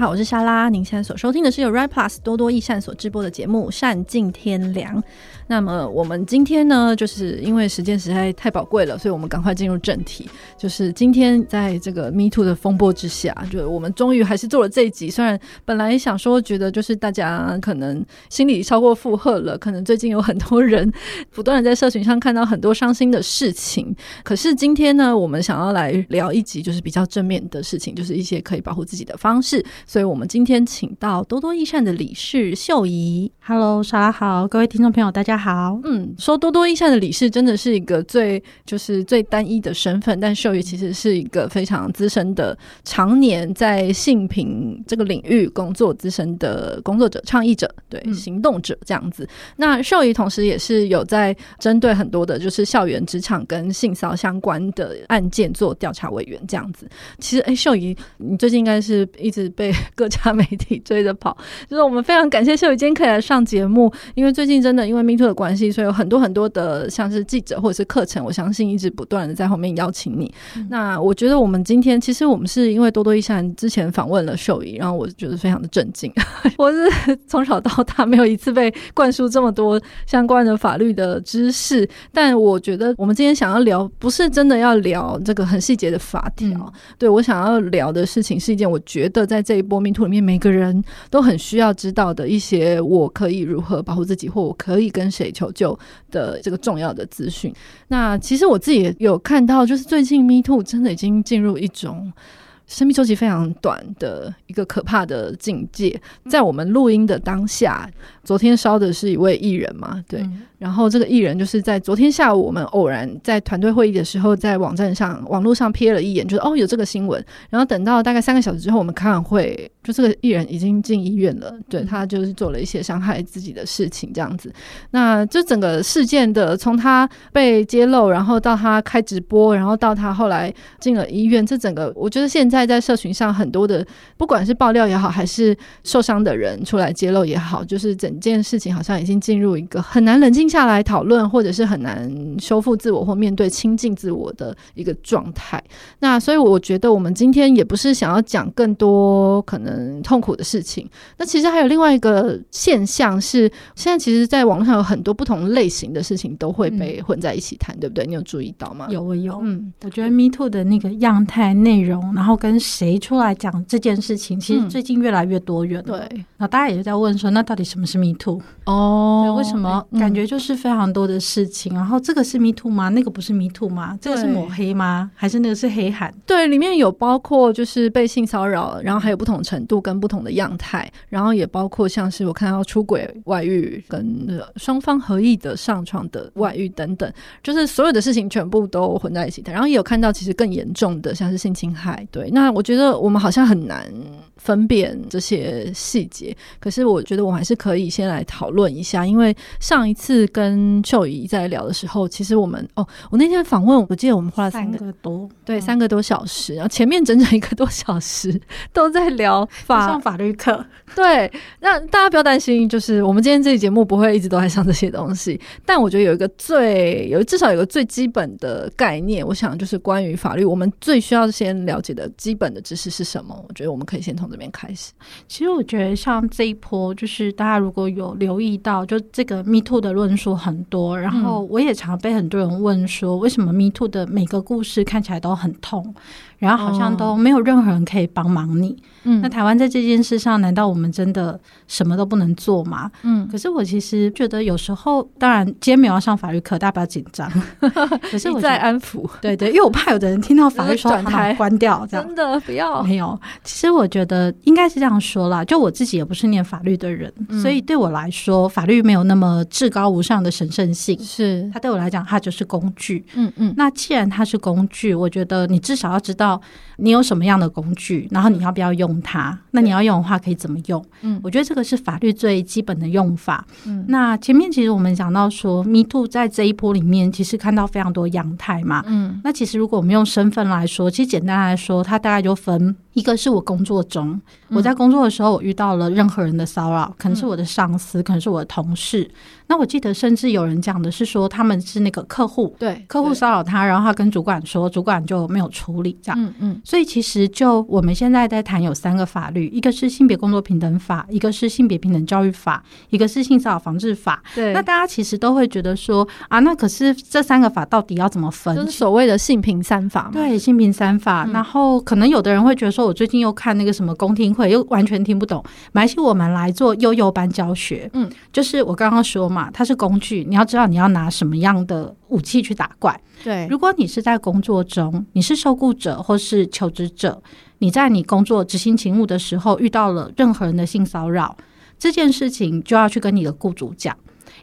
好，我是莎拉。您现在所收听的是由 ri Plus 多多益善所直播的节目《善尽天良》。那么我们今天呢，就是因为时间实在太宝贵了，所以我们赶快进入正题。就是今天在这个 Me Too 的风波之下，就我们终于还是做了这一集。虽然本来想说，觉得就是大家可能心里超过负荷了，可能最近有很多人不断的在社群上看到很多伤心的事情。可是今天呢，我们想要来聊一集，就是比较正面的事情，就是一些可以保护自己的方式。所以我们今天请到多多益善的理事秀仪。Hello，莎拉好，各位听众朋友大家好。嗯，说多多益善的理事真的是一个最就是最单一的身份，但秀仪其实是一个非常资深的，常年在性平这个领域工作资深的工作者、倡议者，对，行动者这样子。嗯、那秀仪同时也是有在针对很多的，就是校园职场跟性骚相关的案件做调查委员这样子。其实，哎、欸，秀仪，你最近应该是一直被 各家媒体追着跑，就是我们非常感谢秀仪今天可以来上节目，因为最近真的因为 Me Too 的关系，所以有很多很多的像是记者或者是课程，我相信一直不断的在后面邀请你。嗯、那我觉得我们今天其实我们是因为多多益善之前访问了秀仪，然后我觉得非常的震惊。我是从小到大没有一次被灌输这么多相关的法律的知识，但我觉得我们今天想要聊，不是真的要聊这个很细节的法条。嗯、对，我想要聊的事情是一件我觉得在这一波 Me Too 里面每个人都很需要知道的一些，我可以如何保护自己，或我可以跟谁。求救的这个重要的资讯。那其实我自己也有看到，就是最近 Me Too 真的已经进入一种生命周期非常短的一个可怕的境界。在我们录音的当下，昨天烧的是一位艺人嘛？对。嗯然后这个艺人就是在昨天下午，我们偶然在团队会议的时候，在网站上、网络上瞥了一眼，就是哦有这个新闻。然后等到大概三个小时之后，我们开完会，就这个艺人已经进医院了。对，他就是做了一些伤害自己的事情，这样子。那这整个事件的从他被揭露，然后到他开直播，然后到他后来进了医院，这整个我觉得现在在社群上很多的，不管是爆料也好，还是受伤的人出来揭露也好，就是整这件事情好像已经进入一个很难冷静下来讨论，或者是很难修复自我或面对亲近自我的一个状态。那所以我觉得我们今天也不是想要讲更多可能痛苦的事情。那其实还有另外一个现象是，现在其实在网络上有很多不同类型的事情都会被混在一起谈，对不对？你有注意到吗？有有，嗯，我觉得 Me Too 的那个样态、内容，然后跟谁出来讲这件事情，其实最近越来越多元。对，那大家也在问说，那到底什么是 Me Too？哦，对，为什么感觉就是非常。多的事情，然后这个是 Me Too 吗？那个不是 Me Too 吗？这个是抹黑吗？还是那个是黑函？对，里面有包括就是被性骚扰，然后还有不同程度跟不同的样态，然后也包括像是我看到出轨、外遇跟双方合意的上床的外遇等等，就是所有的事情全部都混在一起的。然后也有看到其实更严重的，像是性侵害。对，那我觉得我们好像很难分辨这些细节，可是我觉得我还是可以先来讨论一下，因为上一次跟秀仪在聊的时候，其实我们哦，我那天访问，我记得我们花了三个，三个多，对，嗯、三个多小时，然后前面整整一个多小时 都在聊法上法律课。对，那大家不要担心，就是我们今天这期节目不会一直都在上这些东西，但我觉得有一个最有至少有个最基本的概念，我想就是关于法律，我们最需要先了解的基本的知识是什么？我觉得我们可以先从这边开始。其实我觉得像这一波，就是大家如果有留意到，就这个 Me Too 的论述很多，然后我也常被很多人问说，为什么 Me Too 的每个故事看起来都很痛？然后好像都没有任何人可以帮忙你。嗯，那台湾在这件事上，难道我们真的什么都不能做吗？嗯，可是我其实觉得有时候，当然今天没有要上法律课，大家不要紧张。可是我在安抚，对对，因为我怕有的人听到法律说转台关掉，这样真的不要。没有，其实我觉得应该是这样说啦。就我自己也不是念法律的人，嗯、所以对我来说，法律没有那么至高无上的神圣性。是，它对我来讲，它就是工具。嗯嗯，那既然它是工具，我觉得你至少要知道。你有什么样的工具？然后你要不要用它？那你要用的话，可以怎么用？嗯，我觉得这个是法律最基本的用法。嗯，那前面其实我们讲到说，Me Too 在这一波里面，其实看到非常多样态嘛。嗯，那其实如果我们用身份来说，其实简单来说，它大概就分一个是我工作中，我在工作的时候，我遇到了任何人的骚扰，可能是我的上司，可能是我的同事。那我记得，甚至有人讲的是说，他们是那个客户，对客户骚扰他，然后他跟主管说，主管就没有处理，这样。嗯嗯。所以其实就我们现在在谈有三个法律，一个是性别工作平等法，一个是性别平等教育法，一个是性骚扰防治法。对。那大家其实都会觉得说啊，那可是这三个法到底要怎么分？就是所谓的性平三法嘛。对，性平三法。然后可能有的人会觉得说，我最近又看那个什么公听会，又完全听不懂。没关系，我们来做悠悠班教学。嗯，就是我刚刚说嘛，它是工具，你要知道你要拿什么样的武器去打怪。对，如果你是在工作中，你是受雇者或是求职者，你在你工作执行勤务的时候遇到了任何人的性骚扰，这件事情就要去跟你的雇主讲。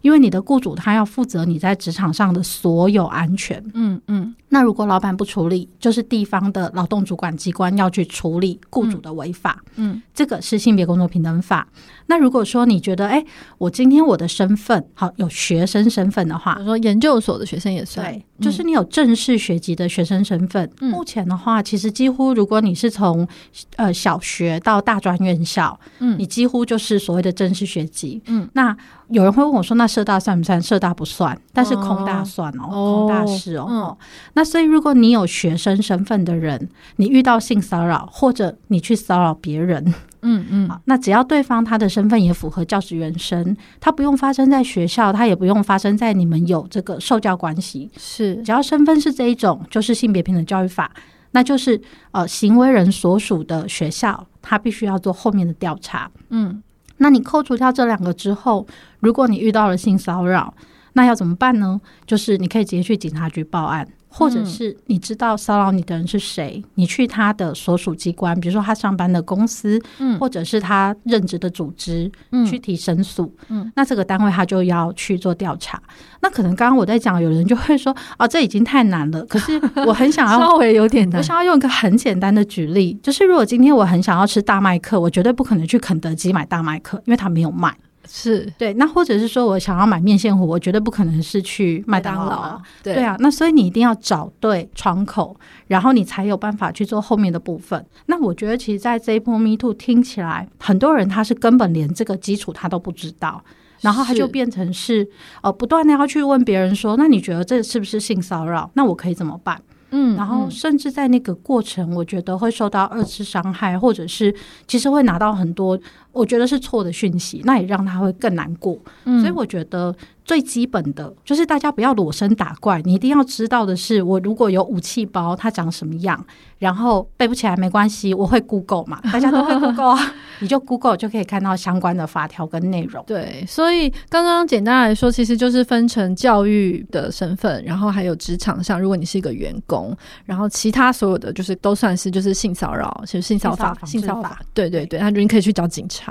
因为你的雇主他要负责你在职场上的所有安全，嗯嗯。那如果老板不处理，就是地方的劳动主管机关要去处理雇主的违法，嗯，嗯，这个是性别工作平等法。那如果说你觉得，哎，我今天我的身份好有学生身份的话，比如说研究所的学生也算，对，就是你有正式学籍的学生身份。嗯，目前的话，其实几乎如果你是从呃小学到大专院校，嗯，你几乎就是所谓的正式学籍。嗯，那有人会问我说，那社大算不算？社大不算，但是空大算哦，哦空大是哦。嗯，那所以如果你有学生身份的人，你遇到性骚扰或者你去骚扰别人。嗯嗯，好，那只要对方他的身份也符合教职员生，他不用发生在学校，他也不用发生在你们有这个受教关系，是只要身份是这一种，就是性别平等教育法，那就是呃行为人所属的学校，他必须要做后面的调查。嗯，那你扣除掉这两个之后，如果你遇到了性骚扰，那要怎么办呢？就是你可以直接去警察局报案。或者是你知道骚扰你的人是谁，你去他的所属机关，比如说他上班的公司，嗯，或者是他任职的组织，嗯，去提申诉，嗯，那这个单位他就要去做调查。那可能刚刚我在讲，有人就会说，哦，这已经太难了。可是我很想要 稍微有点难，我想要用一个很简单的举例，就是如果今天我很想要吃大麦克，我绝对不可能去肯德基买大麦克，因为他没有卖。是对，那或者是说我想要买面线糊，我绝对不可能是去麦当劳啊。对，对啊，那所以你一定要找对窗口，然后你才有办法去做后面的部分。那我觉得，其实，在这一波 Me Too 听起来，很多人他是根本连这个基础他都不知道，然后他就变成是，是呃不断的要去问别人说，那你觉得这是不是性骚扰？那我可以怎么办？嗯，然后甚至在那个过程，我觉得会受到二次伤害，或者是其实会拿到很多我觉得是错的讯息，那也让他会更难过。嗯，所以我觉得。最基本的就是大家不要裸身打怪，你一定要知道的是，我如果有武器包，它长什么样，然后背不起来没关系，我会 Google 嘛，大家都会 Google 啊，你就 Google 就可以看到相关的法条跟内容。对，所以刚刚简单来说，其实就是分成教育的身份，然后还有职场上，如果你是一个员工，然后其他所有的就是都算是就是性骚扰，其实性骚扰法、性骚扰法，对对对，那就你可以去找警察。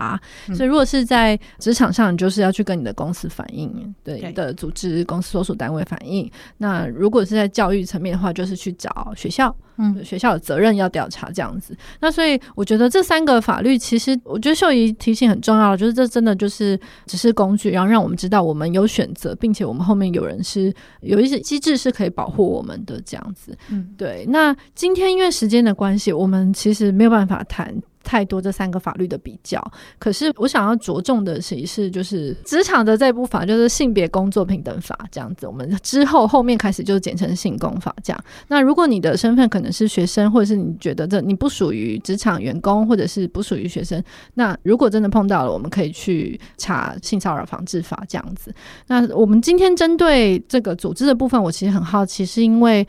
嗯、所以如果是在职场上，你就是要去跟你的公司反映。对的组织公司所属单位反映。那如果是在教育层面的话，就是去找学校，嗯，学校有责任要调查这样子。那所以我觉得这三个法律，其实我觉得秀仪提醒很重要，就是这真的就是只是工具，然后让我们知道我们有选择，并且我们后面有人是有一些机制是可以保护我们的这样子。嗯，对。那今天因为时间的关系，我们其实没有办法谈。太多这三个法律的比较，可是我想要着重的其实是就是职场的这部法，就是性别工作平等法这样子。我们之后后面开始就简称性工法这样。那如果你的身份可能是学生，或者是你觉得这你不属于职场员工，或者是不属于学生，那如果真的碰到了，我们可以去查性骚扰防治法这样子。那我们今天针对这个组织的部分，我其实很好奇，是因为。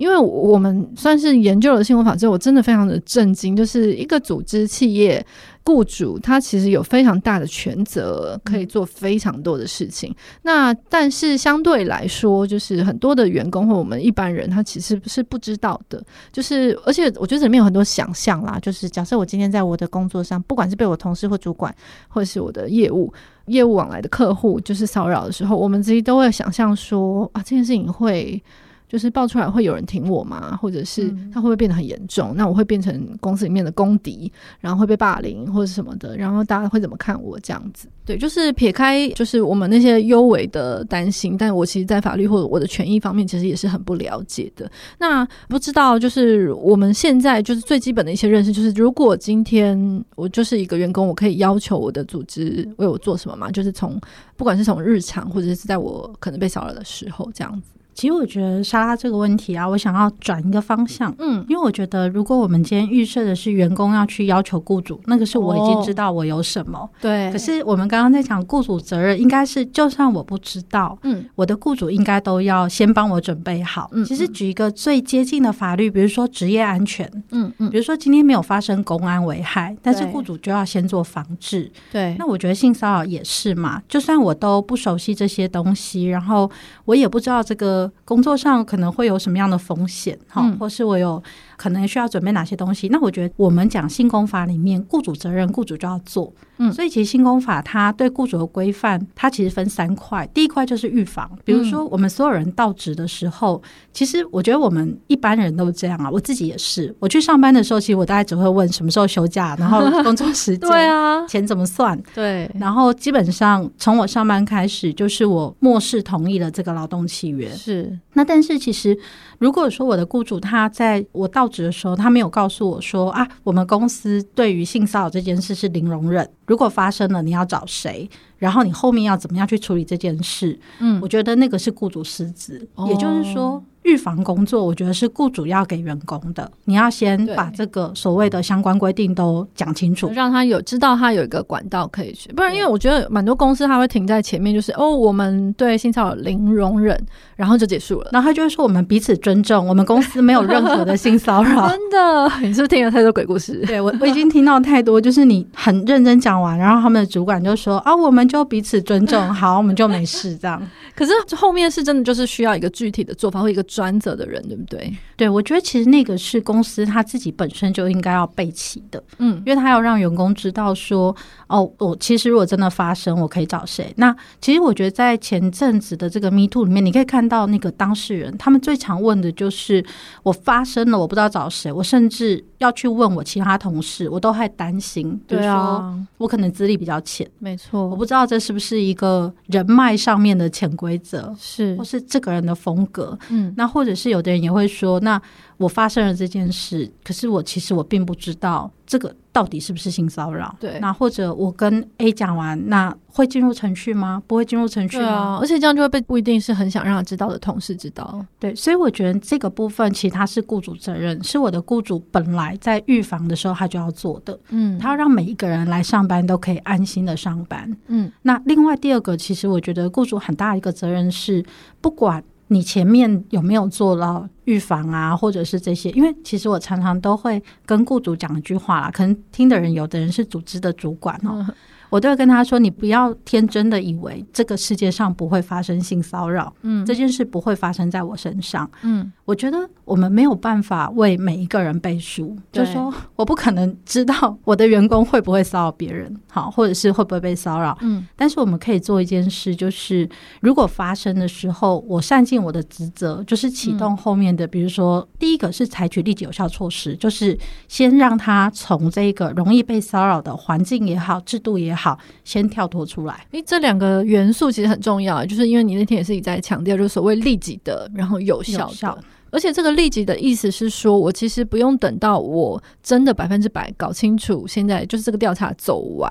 因为我们算是研究了新闻法之后，我真的非常的震惊，就是一个组织、企业、雇主，他其实有非常大的权责，可以做非常多的事情。那但是相对来说，就是很多的员工或我们一般人，他其实是不知道的。就是而且我觉得里面有很多想象啦，就是假设我今天在我的工作上，不管是被我同事或主管，或者是我的业务业务往来的客户，就是骚扰的时候，我们自己都会想象说啊，这件事情会。就是爆出来会有人挺我吗？或者是他会不会变得很严重？那我会变成公司里面的公敌，然后会被霸凌或者什么的，然后大家会怎么看我这样子？对，就是撇开就是我们那些优为的担心，但我其实，在法律或者我的权益方面，其实也是很不了解的。那不知道就是我们现在就是最基本的一些认识，就是如果今天我就是一个员工，我可以要求我的组织为我做什么吗？就是从不管是从日常，或者是在我可能被骚扰的时候，这样子。其实我觉得莎拉这个问题啊，我想要转一个方向，嗯，因为我觉得如果我们今天预设的是员工要去要求雇主，那个是我已经知道我有什么，哦、对。可是我们刚刚在讲雇主责任，应该是就算我不知道，嗯，我的雇主应该都要先帮我准备好。嗯，其实举一个最接近的法律，比如说职业安全，嗯嗯，比如说今天没有发生公安危害，但是雇主就要先做防治，对。那我觉得性骚扰也是嘛，就算我都不熟悉这些东西，然后我也不知道这个。工作上可能会有什么样的风险？哈、嗯，或是我有可能需要准备哪些东西？那我觉得我们讲性工法里面，雇主责任，雇主就要做。嗯，所以其实性工法它对雇主的规范，它其实分三块。第一块就是预防，比如说我们所有人到职的时候，嗯、其实我觉得我们一般人都这样啊，我自己也是。我去上班的时候，其实我大概只会问什么时候休假，然后工作时间，对啊，钱怎么算？对，然后基本上从我上班开始，就是我漠视同意了这个劳动契约。是，那但是其实如果说我的雇主他在我到职的时候，他没有告诉我说啊，我们公司对于性骚扰这件事是零容忍。如果发生了，你要找谁？然后你后面要怎么样去处理这件事？嗯，我觉得那个是雇主失职，哦、也就是说。预防工作，我觉得是雇主要给员工的。你要先把这个所谓的相关规定都讲清楚，让他有知道他有一个管道可以去。不然，因为我觉得蛮多公司他会停在前面，就是哦，我们对性骚扰零容忍，然后就结束了。然后他就会说我们彼此尊重，我们公司没有任何的性骚扰。真的，你是不是听了太多鬼故事？对我，我已经听到太多。就是你很认真讲完，然后他们的主管就说啊，我们就彼此尊重，好，我们就没事这样。可是后面是真的就是需要一个具体的做法或一个专责的人，对不对？对，我觉得其实那个是公司他自己本身就应该要备齐的，嗯，因为他要让员工知道说，哦，我其实如果真的发生，我可以找谁。那其实我觉得在前阵子的这个 Me Too 里面，你可以看到那个当事人，他们最常问的就是我发生了，我不知道找谁，我甚至要去问我其他同事，我都还担心，对啊，我可能资历比较浅，没错，我不知道这是不是一个人脉上面的潜规则，是，或是这个人的风格，嗯，那或者是有的人也会说，那。我发生了这件事，可是我其实我并不知道这个到底是不是性骚扰。对，那或者我跟 A 讲完，那会进入程序吗？不会进入程序吗？啊，而且这样就会被不一定是很想让他知道的同事知道。对，所以我觉得这个部分其实他是雇主责任，是我的雇主本来在预防的时候他就要做的。嗯，他要让每一个人来上班都可以安心的上班。嗯，那另外第二个，其实我觉得雇主很大一个责任是不管。你前面有没有做到预防啊，或者是这些？因为其实我常常都会跟雇主讲一句话啦，可能听的人有的人是组织的主管哦。我都会跟他说：“你不要天真的以为这个世界上不会发生性骚扰，嗯，这件事不会发生在我身上，嗯，我觉得我们没有办法为每一个人背书，就是说我不可能知道我的员工会不会骚扰别人，好，或者是会不会被骚扰，嗯，但是我们可以做一件事，就是如果发生的时候，我善尽我的职责，就是启动后面的，比如说第一个是采取立即有效措施，就是先让他从这个容易被骚扰的环境也好，制度也好。”好，先跳脱出来。诶，这两个元素其实很重要，就是因为你那天也是一直在强调，就是所谓利己的，然后有效的。有效而且这个立即的意思是说，我其实不用等到我真的百分之百搞清楚，现在就是这个调查走完，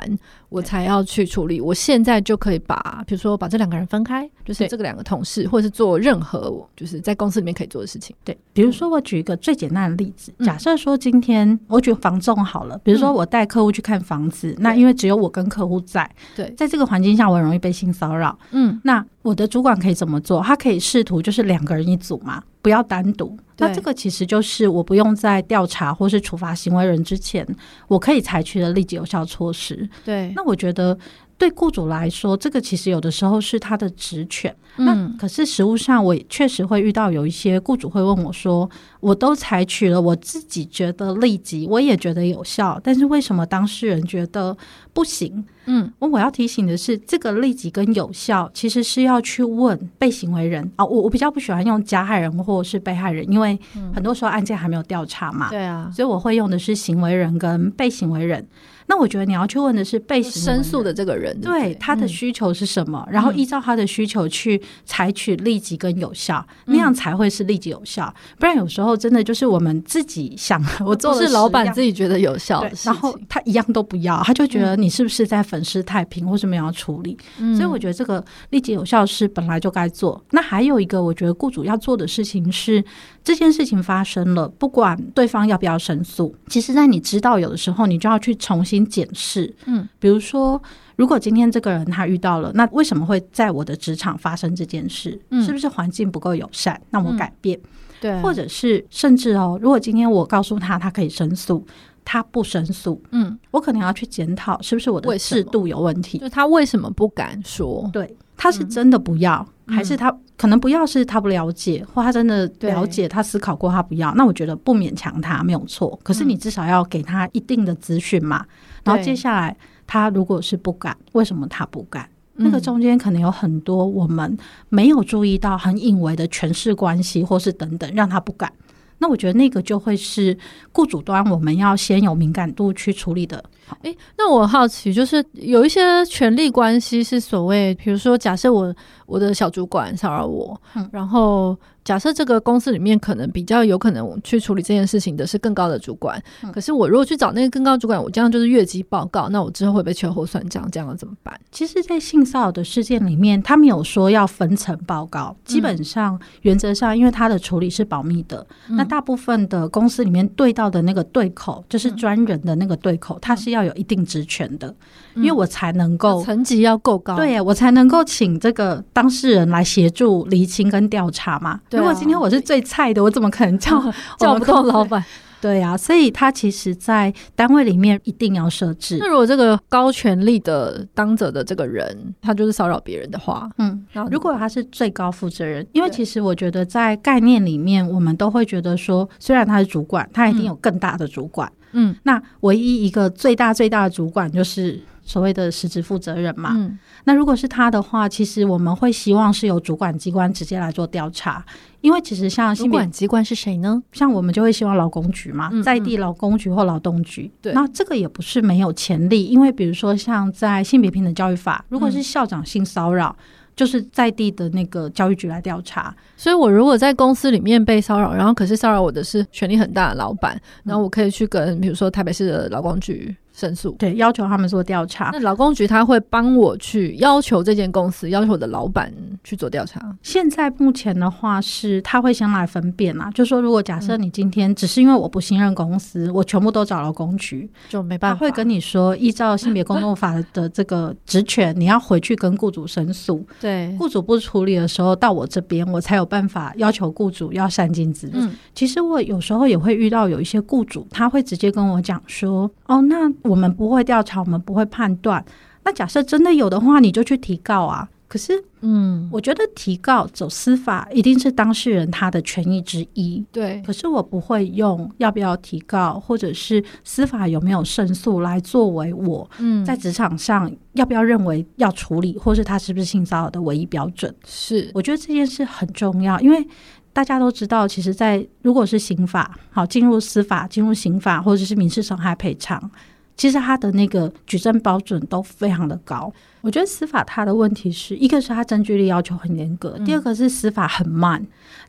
我才要去处理。我现在就可以把，比如说把这两个人分开，就是这个两个同事，或者是做任何就是在公司里面可以做的事情。对，比如说我举一个最简单的例子，假设说今天我举房仲好了，比如说我带客户去看房子，那因为只有我跟客户在，对，在这个环境下我很容易被性骚扰。嗯，那我的主管可以怎么做？他可以试图就是两个人一组嘛。不要单独，那这个其实就是我不用在调查或是处罚行为人之前，我可以采取的立即有效措施。对，那我觉得对雇主来说，这个其实有的时候是他的职权。嗯、那可是实务上，我确实会遇到有一些雇主会问我说：“我都采取了，我自己觉得立即，我也觉得有效，但是为什么当事人觉得不行？”嗯，我我要提醒的是，这个立即跟有效其实是要去问被行为人啊。我我比较不喜欢用加害人或者是被害人，因为很多时候案件还没有调查嘛。对啊，所以我会用的是行为人跟被行为人。那我觉得你要去问的是被申诉的这个人，对，对他的需求是什么，嗯、然后依照他的需求去采取立即跟有效，嗯、那样才会是立即有效。不然有时候真的就是我们自己想，我做的是老板自己觉得有效的，然后他一样都不要，他就觉得你是不是在粉饰太平，或是没有要处理。嗯、所以我觉得这个立即有效是本来就该做。那还有一个，我觉得雇主要做的事情是，这件事情发生了，不管对方要不要申诉，其实在你知道有的时候，你就要去重新。检视，嗯，比如说，如果今天这个人他遇到了，那为什么会在我的职场发生这件事？嗯，是不是环境不够友善？那我改变，嗯、对，或者是甚至哦，如果今天我告诉他他可以申诉，他不申诉，嗯，我可能要去检讨是不是我的制度有问题？就他为什么不敢说？对，他是真的不要，嗯、还是他可能不要是他不了解，或他真的了解，他思考过他不要？那我觉得不勉强他没有错，可是你至少要给他一定的资讯嘛。然后接下来，他如果是不敢，为什么他不敢？嗯、那个中间可能有很多我们没有注意到、很隐微的权势关系，或是等等，让他不敢。那我觉得那个就会是雇主端我们要先有敏感度去处理的。诶，那我好奇，就是有一些权力关系是所谓，比如说，假设我我的小主管骚扰我，嗯、然后。假设这个公司里面可能比较有可能去处理这件事情的是更高的主管，嗯、可是我如果去找那个更高主管，我这样就是越级报告，那我之后会被秋后算账，这样怎么办？其实，在性骚扰的事件里面，他们有说要分层报告，基本上、嗯、原则上，因为他的处理是保密的，嗯、那大部分的公司里面对到的那个对口，就是专人的那个对口，他、嗯、是要有一定职权的，嗯、因为我才能够层级要够高，对，我才能够请这个当事人来协助厘清跟调查嘛。对如果今天我是最菜的，我怎么可能叫 叫不动老板？对呀、啊，所以他其实，在单位里面一定要设置。那如果这个高权力的当者的这个人，他就是骚扰别人的话，嗯，然后如果他是最高负责人，因为其实我觉得在概念里面，我们都会觉得说，虽然他是主管，他一定有更大的主管，嗯，那唯一一个最大最大的主管就是。所谓的实质负责人嘛，嗯、那如果是他的话，其实我们会希望是由主管机关直接来做调查，因为其实像主管机关是谁呢？像我们就会希望劳工局嘛，嗯嗯在地劳工局或劳动局。对，那这个也不是没有潜力，因为比如说像在性别平等教育法，如果是校长性骚扰，嗯、就是在地的那个教育局来调查。所以我如果在公司里面被骚扰，然后可是骚扰我的是权力很大的老板，然后我可以去跟比如说台北市的劳工局。申诉，对，要求他们做调查。那劳工局他会帮我去要求这间公司，要求我的老板去做调查。现在目前的话是，他会先来分辨嘛，就说如果假设你今天只是因为我不信任公司，嗯、我全部都找劳工局，就没办法。他会跟你说，依照性别工作法的这个职权，你要回去跟雇主申诉。对，雇主不处理的时候，到我这边，我才有办法要求雇主要善尽责任。嗯，其实我有时候也会遇到有一些雇主，他会直接跟我讲说，哦，那。我们不会调查，我们不会判断。那假设真的有的话，你就去提告啊。可是，嗯，我觉得提告走司法一定是当事人他的权益之一。对。可是我不会用要不要提告，或者是司法有没有胜诉来作为我嗯在职场上要不要认为要处理，或是他是不是性骚扰的唯一标准。是，我觉得这件事很重要，因为大家都知道，其实，在如果是刑法好进入司法、进入刑法，或者是民事损害赔偿。其实他的那个举证标准都非常的高，我觉得司法它的问题是一个是它证据力要求很严格，嗯、第二个是司法很慢。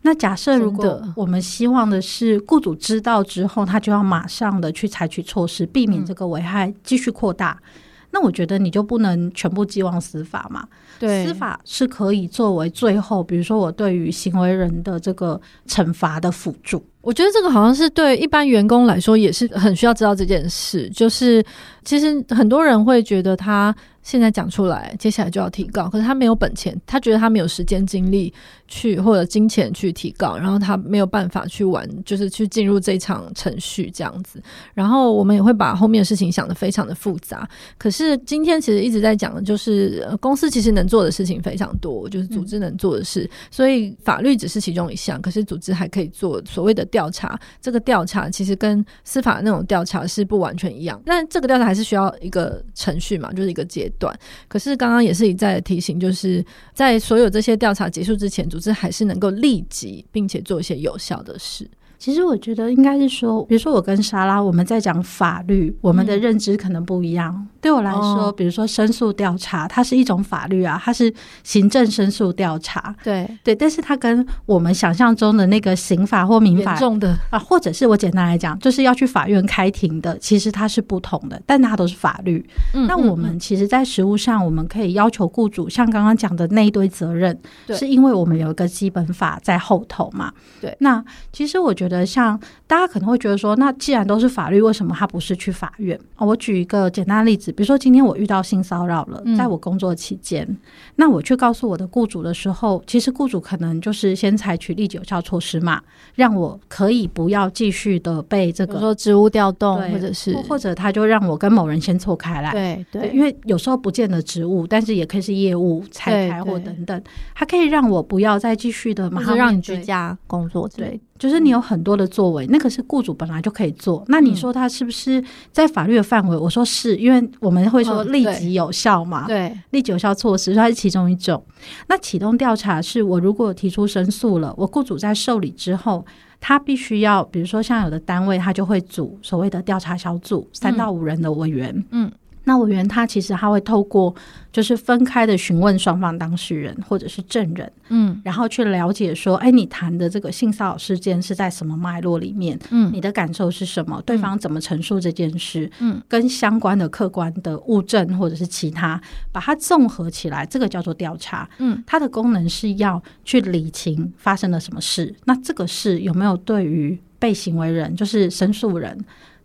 那假设如果我们希望的是雇主知道之后，他就要马上的去采取措施，避免这个危害继续扩大，嗯、那我觉得你就不能全部寄望司法嘛。对，司法是可以作为最后，比如说我对于行为人的这个惩罚的辅助。我觉得这个好像是对一般员工来说也是很需要知道这件事，就是其实很多人会觉得他。现在讲出来，接下来就要提高，可是他没有本钱，他觉得他没有时间精力去或者金钱去提高，然后他没有办法去玩，就是去进入这场程序这样子。然后我们也会把后面的事情想得非常的复杂。可是今天其实一直在讲的就是，公司其实能做的事情非常多，就是组织能做的事。所以法律只是其中一项，可是组织还可以做所谓的调查。这个调查其实跟司法那种调查是不完全一样，但这个调查还是需要一个程序嘛，就是一个阶。段，可是刚刚也是一再提醒，就是在所有这些调查结束之前，组织还是能够立即并且做一些有效的事。其实我觉得应该是说，比如说我跟莎拉，我们在讲法律，我们的认知可能不一样。嗯、对我来说，哦、比如说申诉调查，它是一种法律啊，它是行政申诉调查。对对，但是它跟我们想象中的那个刑法或民法重的啊，或者是我简单来讲，就是要去法院开庭的，其实它是不同的，但它都是法律。嗯、那我们其实，在实务上，我们可以要求雇主，像刚刚讲的那一堆责任，对是因为我们有一个基本法在后头嘛。对，那其实我觉得。像大家可能会觉得说，那既然都是法律，为什么他不是去法院？我举一个简单的例子，比如说今天我遇到性骚扰了，在我工作期间，嗯、那我去告诉我的雇主的时候，其实雇主可能就是先采取立即有效措施嘛，让我可以不要继续的被这个说职务调动，或者是或者他就让我跟某人先错开来，对对，对，因为有时候不见得职务，但是也可以是业务拆开或等等，他可以让我不要再继续的马上让你居家工作，对。就是你有很多的作为，那个是雇主本来就可以做。那你说他是不是在法律的范围？我说是，因为我们会说立即有效嘛，对，立即有效措施，它是其中一种。那启动调查是我如果提出申诉了，我雇主在受理之后，他必须要，比如说像有的单位，他就会组所谓的调查小组，三到五人的委员，嗯。那委员他其实他会透过就是分开的询问双方当事人或者是证人，嗯，然后去了解说，哎，你谈的这个性骚扰事件是在什么脉络里面？嗯，你的感受是什么？对方怎么陈述这件事？嗯，跟相关的客观的物证或者是其他，把它综合起来，这个叫做调查。嗯，它的功能是要去理清发生了什么事，那这个事有没有对于被行为人，就是申诉人？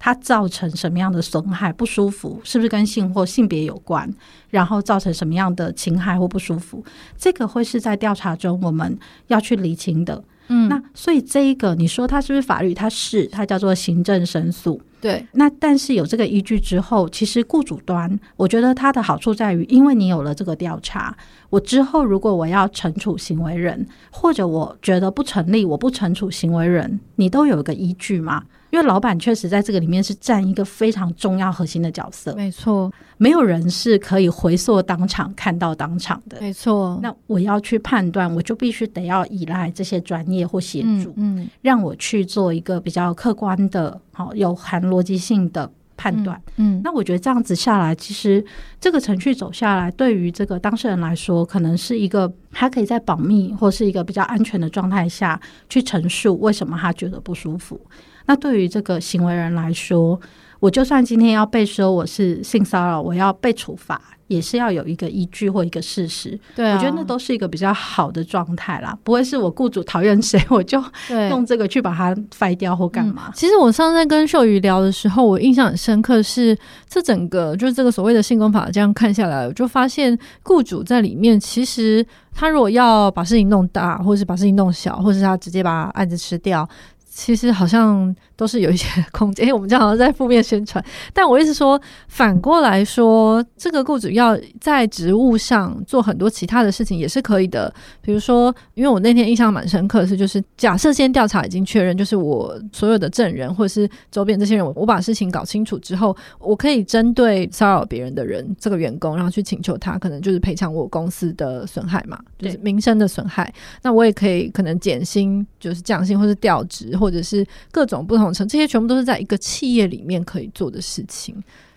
它造成什么样的损害不舒服？是不是跟性或性别有关？然后造成什么样的侵害或不舒服？这个会是在调查中我们要去厘清的。嗯，那所以这一个你说它是不是法律？它是，它叫做行政申诉。对，那但是有这个依据之后，其实雇主端，我觉得它的好处在于，因为你有了这个调查，我之后如果我要惩处行为人，或者我觉得不成立，我不惩处行为人，你都有一个依据嘛。因为老板确实在这个里面是占一个非常重要核心的角色，没错，没有人是可以回溯当场看到当场的，没错。那我要去判断，我就必须得要依赖这些专业或协助，嗯，嗯，让我去做一个比较客观的、好有含逻辑性的判断，嗯。嗯，那我觉得这样子下来，其实这个程序走下来，对于这个当事人来说，可能是一个他可以在保密或是一个比较安全的状态下去陈述为什么他觉得不舒服。那对于这个行为人来说，我就算今天要被说我是性骚扰，我要被处罚，也是要有一个依据或一个事实。对啊，我觉得那都是一个比较好的状态啦，不会是我雇主讨厌谁，我就用这个去把它废掉或干嘛。嗯，其实我上次在跟秀瑜聊的时候，我印象很深刻是，这整个就是这个所谓的性工法这样看下来，我就发现雇主在里面，其实他如果要把事情弄大，或是把事情弄小，或是他直接把案子吃掉。其实好像都是有一些 空间，因为我们这样好像在负面宣传。但我意思说，反过来说，这个雇主要在职务上做很多其他的事情也是可以的。比如说，因为我那天印象蛮深刻的是，就是假设先调查已经确认，就是我所有的证人或者是周边这些人，我把事情搞清楚之后，我可以针对骚扰别人的人这个员工，然后去请求他可能就是赔偿我公司的损害嘛，就是名声的损害。那我也可以可能减薪，就是降薪或是调职。或者是各种不同这些全部都是在一个企业里面可以做的事情。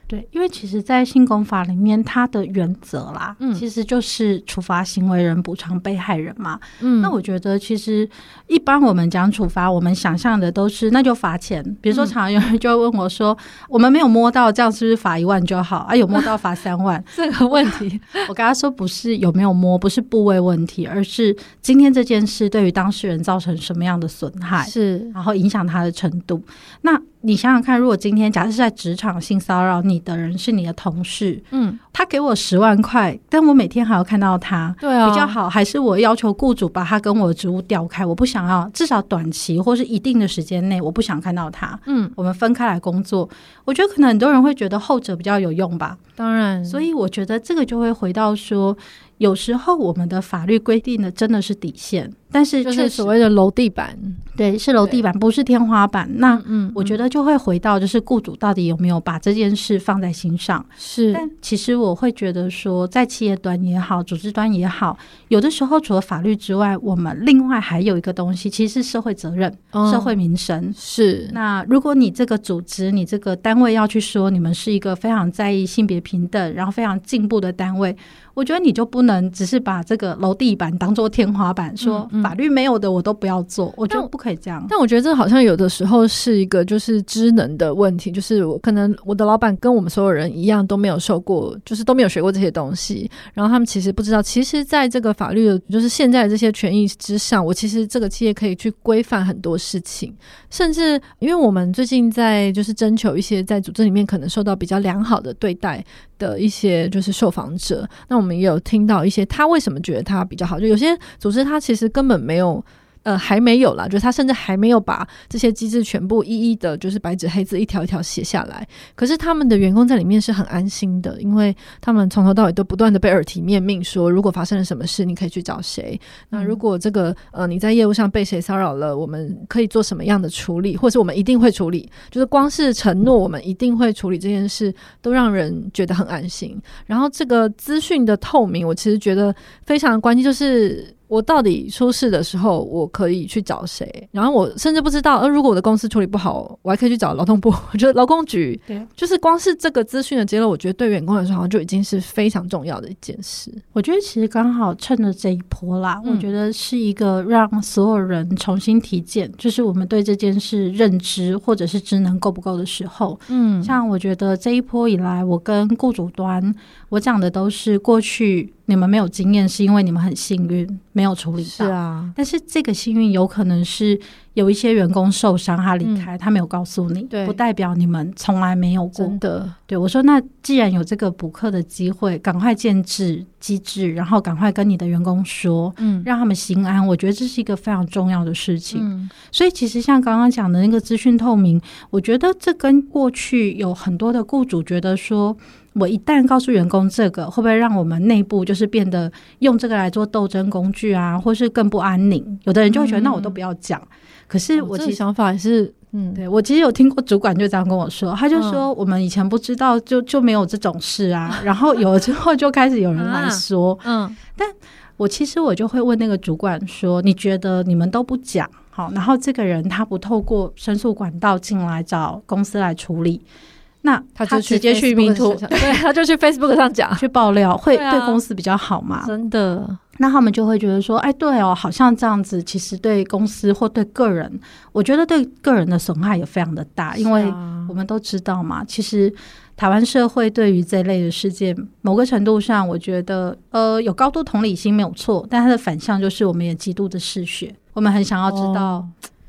对，因为其实，在性工法里面，它的原则啦，嗯，其实就是处罚行为人，补偿被害人嘛。嗯，那我觉得，其实一般我们讲处罚，我们想象的都是那就罚钱。比如说，常常有人就会问我说：“嗯、我们没有摸到，这样是不是罚一万就好？啊，有摸到罚三万？”这个问题，我跟他说，不是有没有摸，不是部位问题，而是今天这件事对于当事人造成什么样的损害，是，然后影响他的程度。那你想想看，如果今天假设是在职场性骚扰你的人是你的同事，嗯，他给我十万块，但我每天还要看到他，对啊，比较好，还是我要求雇主把他跟我的职务调开？我不想要，至少短期或是一定的时间内，我不想看到他。嗯，我们分开来工作，我觉得可能很多人会觉得后者比较有用吧。当然，所以我觉得这个就会回到说。有时候我们的法律规定的真的是底线，但是就是所谓的楼地板，对，是楼地板，不是天花板。那嗯，我觉得就会回到就是雇主到底有没有把这件事放在心上？是，但其实我会觉得说，在企业端也好，组织端也好，有的时候除了法律之外，我们另外还有一个东西，其实是社会责任、哦、社会民生。是，那如果你这个组织、你这个单位要去说你们是一个非常在意性别平等，然后非常进步的单位。我觉得你就不能只是把这个楼地板当做天花板，说法律没有的我都不要做。我觉得不可以这样。但我觉得这好像有的时候是一个就是知能的问题，就是我可能我的老板跟我们所有人一样都没有受过，就是都没有学过这些东西，然后他们其实不知道，其实在这个法律的，就是现在的这些权益之上，我其实这个企业可以去规范很多事情，甚至因为我们最近在就是征求一些在组织里面可能受到比较良好的对待的一些就是受访者，那我们也有听到一些他为什么觉得他比较好，就有些组织他其实根本没有。呃，还没有啦，就是他甚至还没有把这些机制全部一一的，就是白纸黑字一条一条写下来。可是他们的员工在里面是很安心的，因为他们从头到尾都不断的被耳提面命说，如果发生了什么事，你可以去找谁。那如果这个呃你在业务上被谁骚扰了，我们可以做什么样的处理，或是我们一定会处理。就是光是承诺我们一定会处理这件事，都让人觉得很安心。然后这个资讯的透明，我其实觉得非常关键，就是。我到底出事的时候，我可以去找谁？然后我甚至不知道，呃，如果我的公司处理不好，我还可以去找劳动部，我觉得劳工局。对，就是光是这个资讯的揭露，我觉得对员工来说，好像就已经是非常重要的一件事。我觉得其实刚好趁着这一波啦，嗯、我觉得是一个让所有人重新体检，就是我们对这件事认知或者是职能够不够的时候。嗯，像我觉得这一波以来，我跟雇主端，我讲的都是过去。你们没有经验，是因为你们很幸运没有处理到。是啊，但是这个幸运有可能是有一些员工受伤，他离开，嗯、他没有告诉你，不代表你们从来没有过。真的，对我说，那既然有这个补课的机会，赶快建制机制，然后赶快跟你的员工说，嗯，让他们心安。我觉得这是一个非常重要的事情。嗯、所以其实像刚刚讲的那个资讯透明，我觉得这跟过去有很多的雇主觉得说。我一旦告诉员工这个，会不会让我们内部就是变得用这个来做斗争工具啊，或是更不安宁？有的人就会觉得，那我都不要讲。嗯、可是我其实、哦这个、想法是，嗯，对我其实有听过主管就这样跟我说，他就说我们以前不知道就，就就没有这种事啊。然后有了之后，就开始有人来说，嗯，嗯但我其实我就会问那个主管说，你觉得你们都不讲好，然后这个人他不透过申诉管道进来找公司来处理。那他就直接去 MeToo，对，他就去 Facebook 上讲，去爆料，会对公司比较好嘛？真的，那他们就会觉得说，哎，对哦，好像这样子，其实对公司或对个人，我觉得对个人的损害也非常的大，因为我们都知道嘛，其实台湾社会对于这类的事件，某个程度上，我觉得呃有高度同理心没有错，但它的反向就是我们也极度的嗜血，我们很想要知道。哦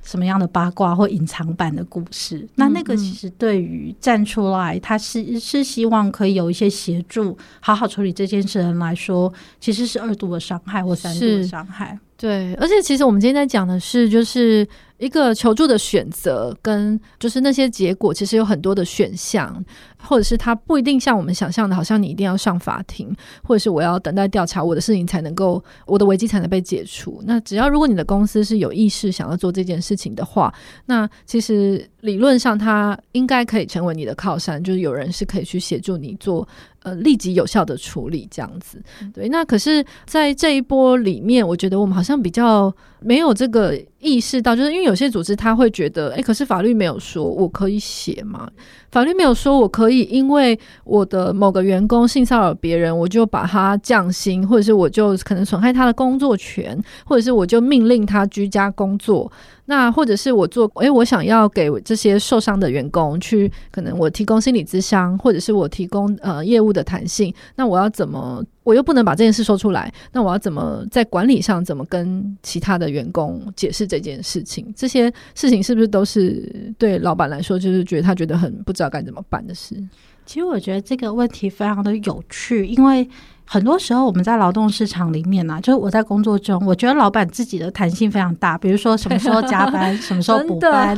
什么样的八卦或隐藏版的故事？嗯、那那个其实对于站出来，他是是希望可以有一些协助，好好处理这件事的人来说，其实是二度的伤害或三度的伤害。对，而且其实我们今天在讲的是，就是。一个求助的选择，跟就是那些结果，其实有很多的选项，或者是他不一定像我们想象的，好像你一定要上法庭，或者是我要等待调查我的事情才能够，我的危机才能被解除。那只要如果你的公司是有意识想要做这件事情的话，那其实理论上他应该可以成为你的靠山，就是有人是可以去协助你做呃立即有效的处理这样子。对，那可是，在这一波里面，我觉得我们好像比较没有这个意识到，就是因为。有些组织他会觉得，哎、可是法律没有说我可以写嘛？法律没有说我可以，因为我的某个员工性骚扰别人，我就把他降薪，或者是我就可能损害他的工作权，或者是我就命令他居家工作。那或者是我做，诶、欸，我想要给这些受伤的员工去，可能我提供心理咨商，或者是我提供呃业务的弹性。那我要怎么？我又不能把这件事说出来。那我要怎么在管理上怎么跟其他的员工解释这件事情？这些事情是不是都是对老板来说，就是觉得他觉得很不知道该怎么办的事？其实我觉得这个问题非常的有趣，因为。很多时候我们在劳动市场里面呢、啊，就是我在工作中，我觉得老板自己的弹性非常大。比如说什么时候加班，什么时候补班，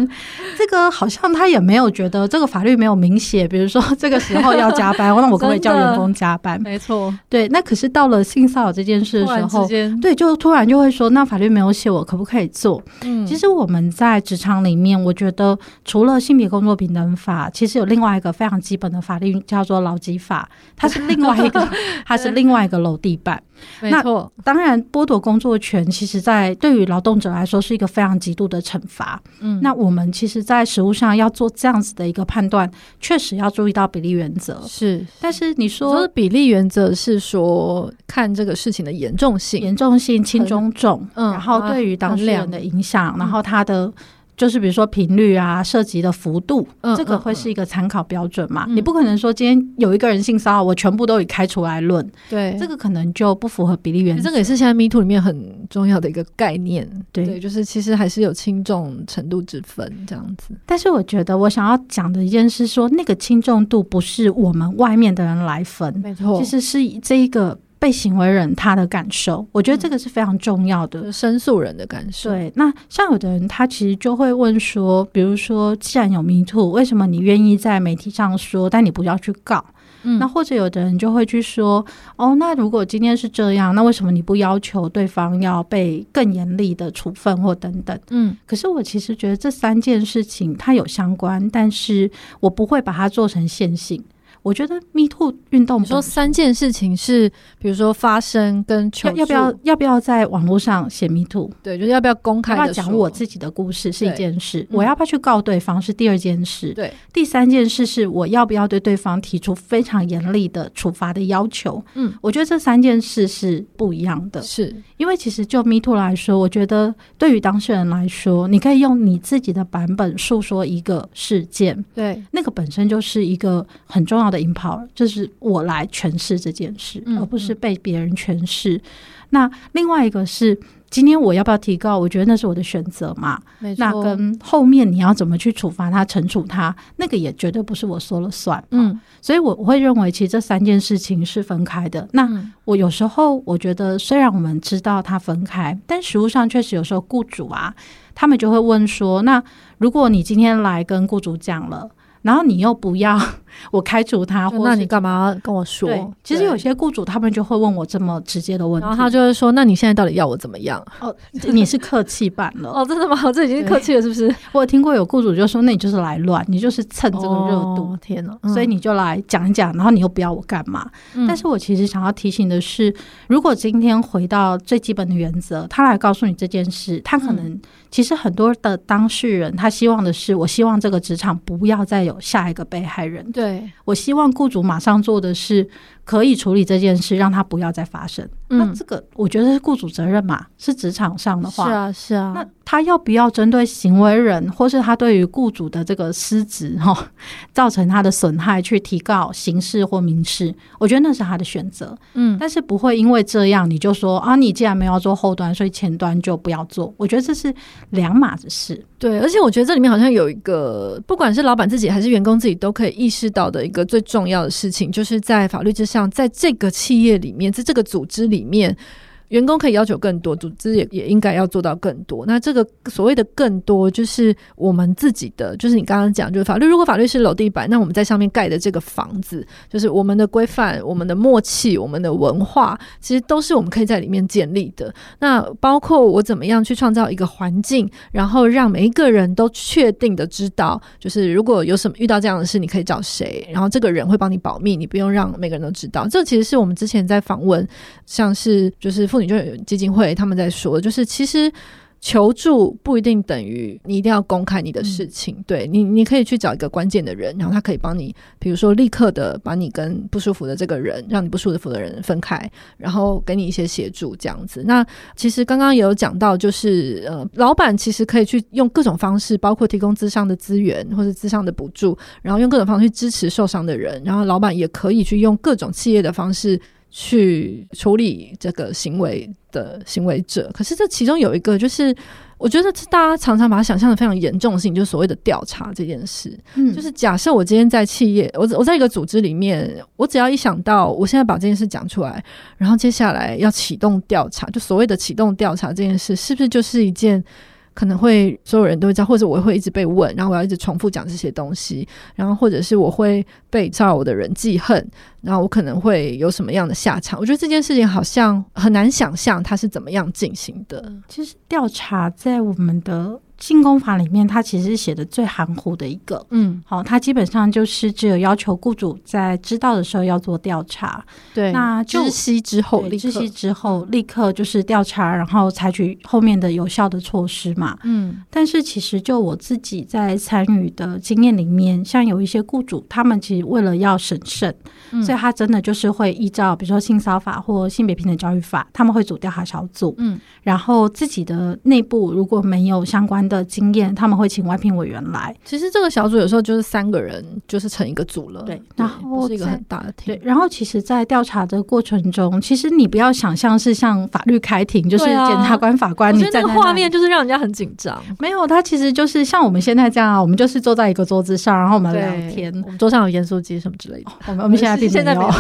这个好像他也没有觉得这个法律没有明写。比如说这个时候要加班，那我可不可以叫员工加班？没错，对。那可是到了性骚扰这件事的时候，对，就突然就会说，那法律没有写，我可不可以做？嗯，其实我们在职场里面，我觉得除了性别工作平等法，其实有另外一个非常基本的法律叫做劳基法，它是另外一个，它是另。另外一个楼地板，没错。当然，剥夺工作权，其实，在对于劳动者来说，是一个非常极度的惩罚。嗯，那我们其实，在实务上要做这样子的一个判断，确实要注意到比例原则。是，但是你说，说比例原则是说看这个事情的严重性、严重性、轻中重，嗯，然后对于当事人的影响，然后他的。就是比如说频率啊，涉及的幅度，嗯，这个会是一个参考标准嘛？嗯，你不可能说今天有一个人性骚扰，我全部都以开除来论，对，这个可能就不符合比例原则。这个也是现在 Me Too 里面很重要的一个概念，对，对，就是其实还是有轻重程度之分这样子。但是我觉得我想要讲的一件事说，那个轻重度不是我们外面的人来分，没错，其实是这一个。被行为人他的感受，我觉得这个是非常重要的。嗯、申诉人的感受，对。那像有的人，他其实就会问说，比如说，既然有 Me Too，为什么你愿意在媒体上说，但你不要去告？嗯。那或者有的人就会去说，哦，那如果今天是这样，那为什么你不要求对方要被更严厉的处分或等等？嗯。可是我其实觉得这三件事情它有相关，但是我不会把它做成线性。我觉得 Me Too 运动，你说三件事情是，比如说发声跟求要不要要不要在网络上写 Me Too？对，就是要不要公开要讲我自己的故事是一件事，我要不要去告对方是第二件事。对，第三件事是我要不要对对方提出非常严厉的处罚的要求。嗯，我觉得这三件事是不一样的，是。因为其实就 Me Too 来说，我觉得对于当事人来说，你可以用你自己的版本诉说一个事件，对，那个本身就是一个很重要的 empower，就是我来诠释这件事，而不是被别人诠释。那另外一个是，今天我要不要提高？我觉得那是我的选择嘛。那跟后面你要怎么去处罚他、惩处他，那个也绝对不是我说了算。嗯，所以我我会认为，其实这三件事情是分开的。那我有时候我觉得，虽然我们知道它分开，但实物上确实有时候雇主啊，他们就会问说：那如果你今天来跟雇主讲了，然后你又不要我开除他，或那你干嘛跟我说？对，其实有些雇主他们就会问我这么直接的问题，然后他就会说：“那你现在到底要我怎么样？”哦，你是客气版了哦，真的吗？这已经是客气了，是不是？我有听过有雇主就说：“那你就是来乱，你就是蹭这个热度。哦”天哪！所以你就来讲一讲，然后你又不要我干嘛？嗯、但是我其实想要提醒的是，如果今天回到最基本的原则，他来告诉你这件事，他可能、嗯、其实很多的当事人他希望的是，我希望这个职场不要再有下一个被害人。对，我希望。雇主马上做的是可以处理这件事，让他不要再发生。嗯，那这个我觉得是雇主责任嘛，是职场上的话，是啊，是啊。那他要不要针对行为人，或是他对于雇主的这个失职哈，造成他的损害，去提告刑事或民事？我觉得那是他的选择。嗯，但是不会因为这样你就说啊，你既然没有做后端，所以前端就不要做。我觉得这是两码子事。对，而且我觉得这里面好像有一个，不管是老板自己还是员工自己，都可以意识到的一个最重要的事情，就是在法律之上，在这个企业里面，在这个组织里面。员工可以要求更多，组织也也应该要做到更多。那这个所谓的更多，就是我们自己的，就是你刚刚讲，就是法律。如果法律是楼地板，那我们在上面盖的这个房子，就是我们的规范、我们的默契、我们的文化，其实都是我们可以在里面建立的。那包括我怎么样去创造一个环境，然后让每一个人都确定的知道，就是如果有什么遇到这样的事，你可以找谁，然后这个人会帮你保密，你不用让每个人都知道。这其实是我们之前在访问，像是就是妇。就有基金会他们在说，就是其实求助不一定等于你一定要公开你的事情，嗯、对你，你可以去找一个关键的人，然后他可以帮你，比如说立刻的把你跟不舒服的这个人，让你不舒服的人分开，然后给你一些协助，这样子。那其实刚刚也有讲到，就是呃，老板其实可以去用各种方式，包括提供资商的资源或者资商的补助，然后用各种方式去支持受伤的人，然后老板也可以去用各种企业的方式。去处理这个行为的行为者，可是这其中有一个，就是我觉得大家常常把它想象的非常严重性，就是所谓的调查这件事。嗯，就是假设我今天在企业，我我在一个组织里面，我只要一想到我现在把这件事讲出来，然后接下来要启动调查，就所谓的启动调查这件事，是不是就是一件？可能会所有人都会知道，或者我会一直被问，然后我要一直重复讲这些东西，然后或者是我会被造我的人记恨，然后我可能会有什么样的下场？我觉得这件事情好像很难想象它是怎么样进行的。其实调查在我们的。性工法里面，它其实写的最含糊的一个。嗯，好，它基本上就是只有要求雇主在知道的时候要做调查。对，那知悉之后，知悉之后立刻就是调查，然后采取后面的有效的措施嘛。嗯，但是其实就我自己在参与的经验里面，像有一些雇主，他们其实为了要审慎，嗯，所以他真的就是会依照比如说性骚法或性别平等教育法，他们会组调查小组。嗯，然后自己的内部如果没有相关的经验，他们会请外聘委员来。其实这个小组有时候就是三个人，就是成一个组了。对，然后是一个很大的庭。对，然后其实，在调查的过程中，其实你不要想象是像法律开庭，就是检察官、法官，你在那个画面就是让人家很紧张。没有，他其实就是像我们现在这样啊，我们就是坐在一个桌子上，然后我们聊天。我们桌上有盐酥鸡什么之类的。我们我们现在 现在没有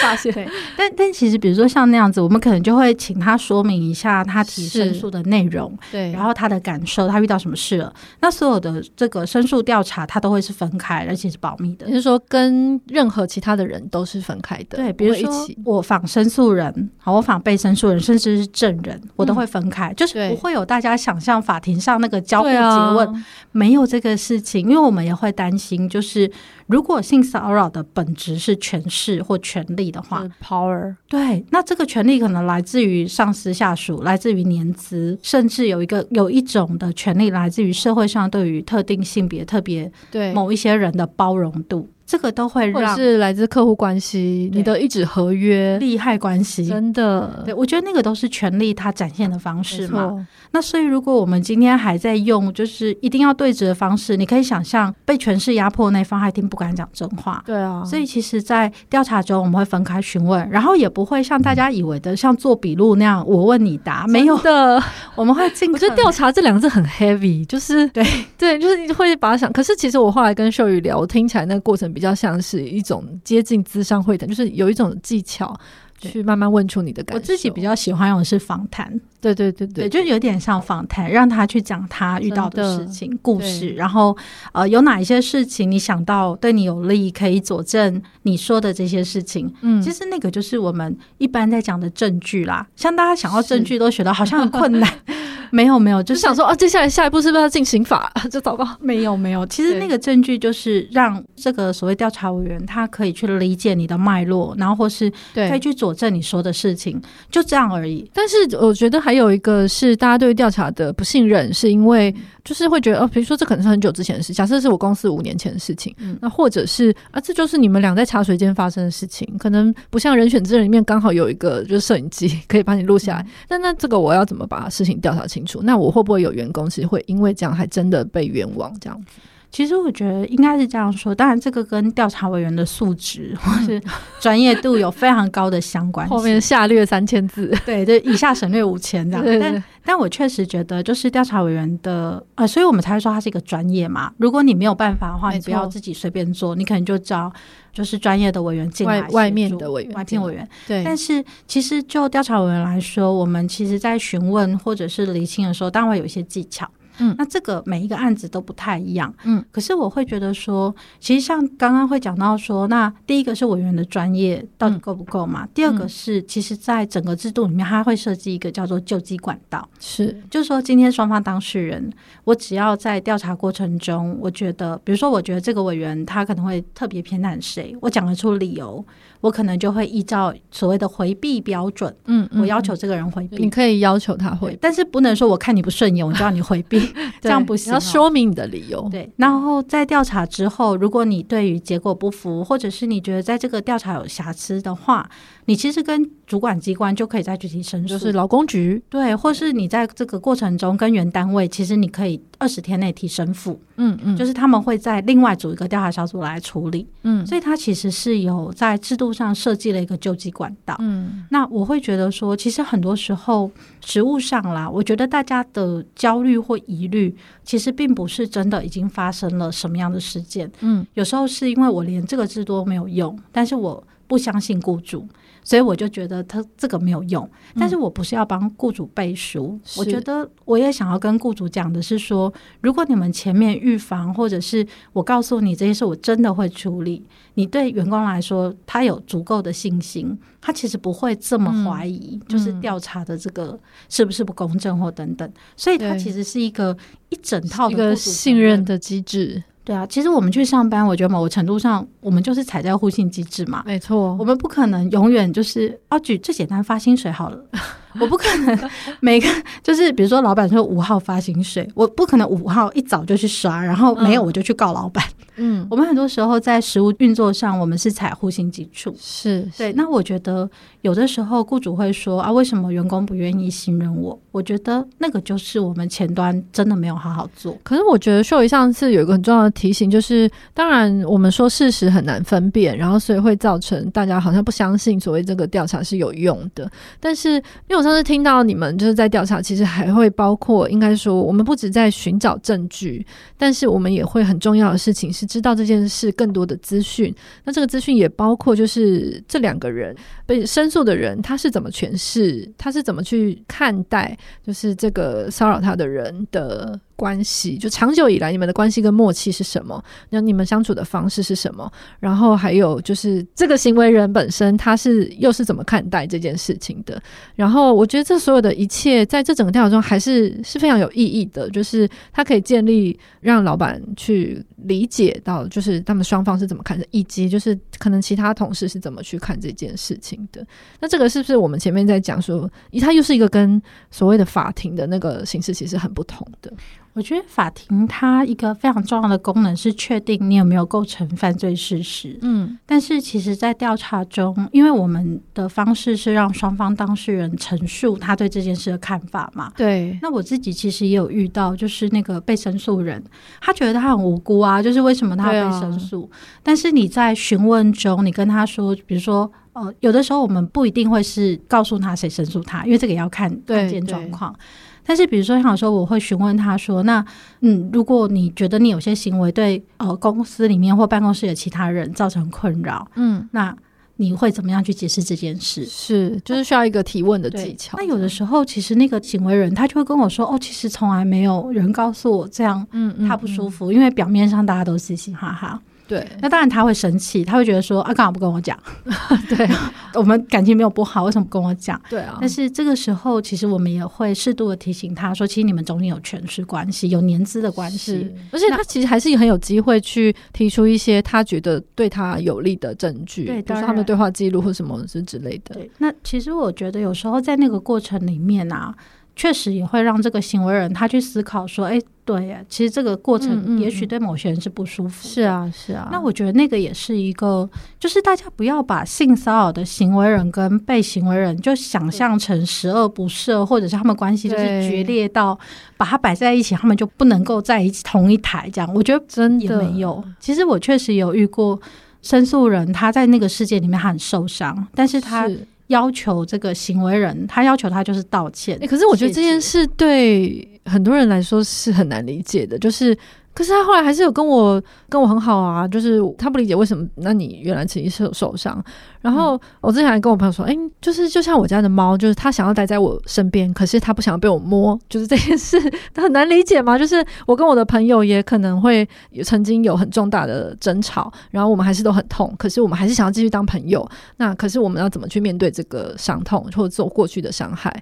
发现。但但其实，比如说像那样子，我们可能就会请他说明一下他提申诉的内容，对，然后他的感受，他遇到什么。事了？那所有的这个申诉调查，它都会是分开，而且是保密的。也就是说，跟任何其他的人都是分开的。对，比如说我访申诉人，好，我访被申诉人，甚至是证人，我都会分开，嗯、就是不会有大家想象法庭上那个交互诘问，啊、没有这个事情，因为我们也会担心，就是。如果性骚扰的本质是权势或权力的话，power 对，那这个权力可能来自于上司下属，来自于年资，甚至有一个有一种的权利来自于社会上对于特定性别、特别对某一些人的包容度。这个都会让是来自客户关系，你的一纸合约、利害关系，真的，对，我觉得那个都是权利它展现的方式嘛。那所以，如果我们今天还在用就是一定要对质的方式，你可以想象被权势压迫那方还一定不敢讲真话。对啊，所以其实，在调查中我们会分开询问，然后也不会像大家以为的像做笔录那样我问你答，没有的，我们会尽。我觉得调查这两个字很 heavy，就是对对，就是会把它想。可是其实我后来跟秀宇聊，我听起来那个过程。比较像是一种接近资商会谈，就是有一种技巧去慢慢问出你的感受。我自己比较喜欢用的是访谈，对对对对，对，就有点像访谈，让他去讲他遇到的事情、故事，然后呃，有哪一些事情你想到对你有利，可以佐证你说的这些事情。嗯，其实那个就是我们一般在讲的证据啦。像大家想要证据都学到好像很困难。没有没有，就是想说啊，接下来下一步是不是要进刑法？就糟糕。没有没有，其实那个证据就是让这个所谓调查委员他可以去理解你的脉络，然后或是可以去佐证你说的事情，就这样而已。但是我觉得还有一个是大家对调查的不信任，是因为就是会觉得哦，比如说这可能是很久之前的事，假设是我公司五年前的事情，嗯、那或者是啊，这就是你们俩在茶水间发生的事情，可能不像人选之人里面刚好有一个就是摄影机可以把你录下来。嗯、那这个我要怎么把事情调查清？楚，那我会不会有员工其实会因为这样还真的被冤枉这样子？其实我觉得应该是这样说，当然这个跟调查委员的素质或是专业度有非常高的相关。后面下略三千字，对，就以下省略五千这样。对对对，但但我确实觉得，就是调查委员的呃，所以我们才会说他是一个专业嘛。如果你没有办法的话，你不要自己随便做，你可能就找就是专业的委员进来，外外面的委员，外聘委员。对，但是其实就调查委员来说，我们其实在询问或者是厘清的时候，当然会有一些技巧。嗯，那这个每一个案子都不太一样。嗯，可是我会觉得说，其实像刚刚会讲到说，那第一个是委员的专业到底够不够嘛？嗯、第二个是，其实在整个制度里面，它会设计一个叫做救济管道。是，就是说今天双方当事人，我只要在调查过程中，我觉得，比如说，我觉得这个委员他可能会特别偏袒谁，我讲得出理由，我可能就会依照所谓的回避标准，嗯，我要求这个人回避。你可以要求他回避，但是不能说我看你不顺眼，我就要你回避，这样不行。要说明你的理由。对，然后在调查之后，如果你对于结果不服，或者是你觉得在这个调查有瑕疵的话，你其实跟主管机关就可以再具体申诉，就是劳工局，对，或是你在这个过程中跟原单位，其实你可以二十天内提申诉，嗯嗯，就是他们会在另外组一个调查小组来处理，嗯，所以它其实是有在制度上设计了一个救济管道，嗯，那我会觉得说，其实很多时候实务上啦，我觉得大家的焦虑或疑虑，其实并不是真的已经发生了什么样的事件，嗯，有时候是因为我连这个制度都没有用，但是我不相信雇主。所以我就觉得他这个没有用，但是我不是要帮雇主背书。嗯、我觉得我也想要跟雇主讲的是说，如果你们前面预防，或者是我告诉你这些事，我真的会处理。你对员工来说，他有足够的信心，他其实不会这么怀疑，嗯、就是调查的这个是不是不公正或等等。所以它其实是一个一整套的一个信任的机制。对啊，其实我们去上班，我觉得某个程度上，我们就是踩在互信机制嘛。没错，我们不可能永远就是，啊，举最简单发薪水好了。我不可能 每个就是比如说老板说五号发薪水，我不可能五号一早就去刷，然后没有我就去告老板。嗯，我们很多时候在实务运作上，我们是采户型基础。是，对。那我觉得有的时候雇主会说啊，为什么员工不愿意信任我？我觉得那个就是我们前端真的没有好好做。可是我觉得秀仪上次有一个很重要的提醒，就是当然我们说事实很难分辨，然后所以会造成大家好像不相信所谓这个调查是有用的。但是因为我上次听到你们就是在调查，其实还会包括，应该说我们不止在寻找证据，但是我们也会很重要的事情是知道这件事更多的资讯。那这个资讯也包括，就是这两个人被申诉的人他是怎么诠释，他是怎么去看待，就是这个骚扰他的人的。关系就长久以来，你们的关系跟默契是什么？那你们相处的方式是什么？然后还有就是这个行为人本身，他是又是怎么看待这件事情的？然后我觉得这所有的一切，在这整个调查中还是是非常有意义的，就是他可以建立让老板去理解到，就是他们双方是怎么看的，以及就是可能其他同事是怎么去看这件事情的。那这个是不是我们前面在讲说，他又是一个跟所谓的法庭的那个形式其实很不同的？我觉得法庭它一个非常重要的功能是确定你有没有构成犯罪事实。嗯，但是其实，在调查中，因为我们的方式是让双方当事人陈述他对这件事的看法嘛。对。那我自己其实也有遇到，就是那个被申诉人，他觉得他很无辜啊，就是为什么他被申诉？啊、但是你在询问中，你跟他说，比如说，呃，有的时候我们不一定会是告诉他谁申诉他，因为这个也要看案件状况。但是，比如说，像有时候我会询问他说：“那，嗯，如果你觉得你有些行为对呃公司里面或办公室的其他人造成困扰，嗯，那你会怎么样去解释这件事？”是，就是需要一个提问的技巧。那有的时候，其实那个行为人他就会跟我说：“哦，其实从来没有人告诉我这样，嗯，他不舒服，嗯嗯嗯，因为表面上大家都嘻嘻哈哈。”对，那当然他会生气，他会觉得说啊，干嘛不跟我讲？对，我们感情没有不好，为什么不跟我讲？对啊。但是这个时候，其实我们也会适度的提醒他说，其实你们中间有权势关系，有年资的关系，而且他其实还是很有机会去提出一些他觉得对他有利的证据，对，比如说他们对话记录或什么之之类的。对，那其实我觉得有时候在那个过程里面啊。确实也会让这个行为人他去思考说：“哎，对呀，其实这个过程也许对某些人是不舒服。”是啊，是啊。那我觉得那个也是一个，就是大家不要把性骚扰的行为人跟被行为人就想象成十恶不赦，或者是他们关系就是决裂到把它摆在一起，他们就不能够在一起同一台这样。我觉得真的也没有。其实我确实有遇过申诉人，他在那个世界里面他很受伤，但是他。要求这个行为人，他要求他就是道歉。欸，可是我觉得这件事对很多人来说是很难理解的，就是。可是他后来还是有跟我跟我很好啊，就是他不理解为什么，那你原来曾经受受伤。然后我之前还跟我朋友说，哎、欸，就是就像我家的猫，就是他想要待在我身边，可是他不想要被我摸，就是这件事，他 很难理解嘛？就是我跟我的朋友也可能会曾经有很重大的争吵，然后我们还是都很痛，可是我们还是想要继续当朋友。那可是我们要怎么去面对这个伤痛，或者做过去的伤害？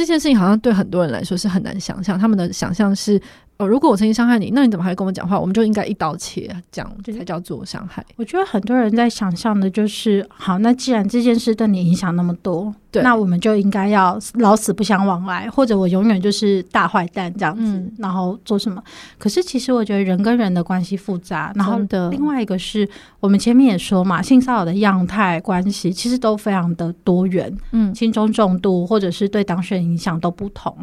这件事情好像对很多人来说是很难想象，他们的想象是。哦，如果我曾经伤害你，那你怎么还跟我讲话？我们就应该一刀切，这样才叫做伤害。我觉得很多人在想象的就是，好，那那既然这件事对你影响那么多，对，那我们就应该要老死不相往来，或者我永远就是大坏蛋这样子，嗯、然后做什么？可是其实我觉得人跟人的关系复杂，然后另外一个是我们前面也说嘛，性骚扰的样态关系其实都非常的多元，嗯，轻中重度或者是对当事人影响都不同。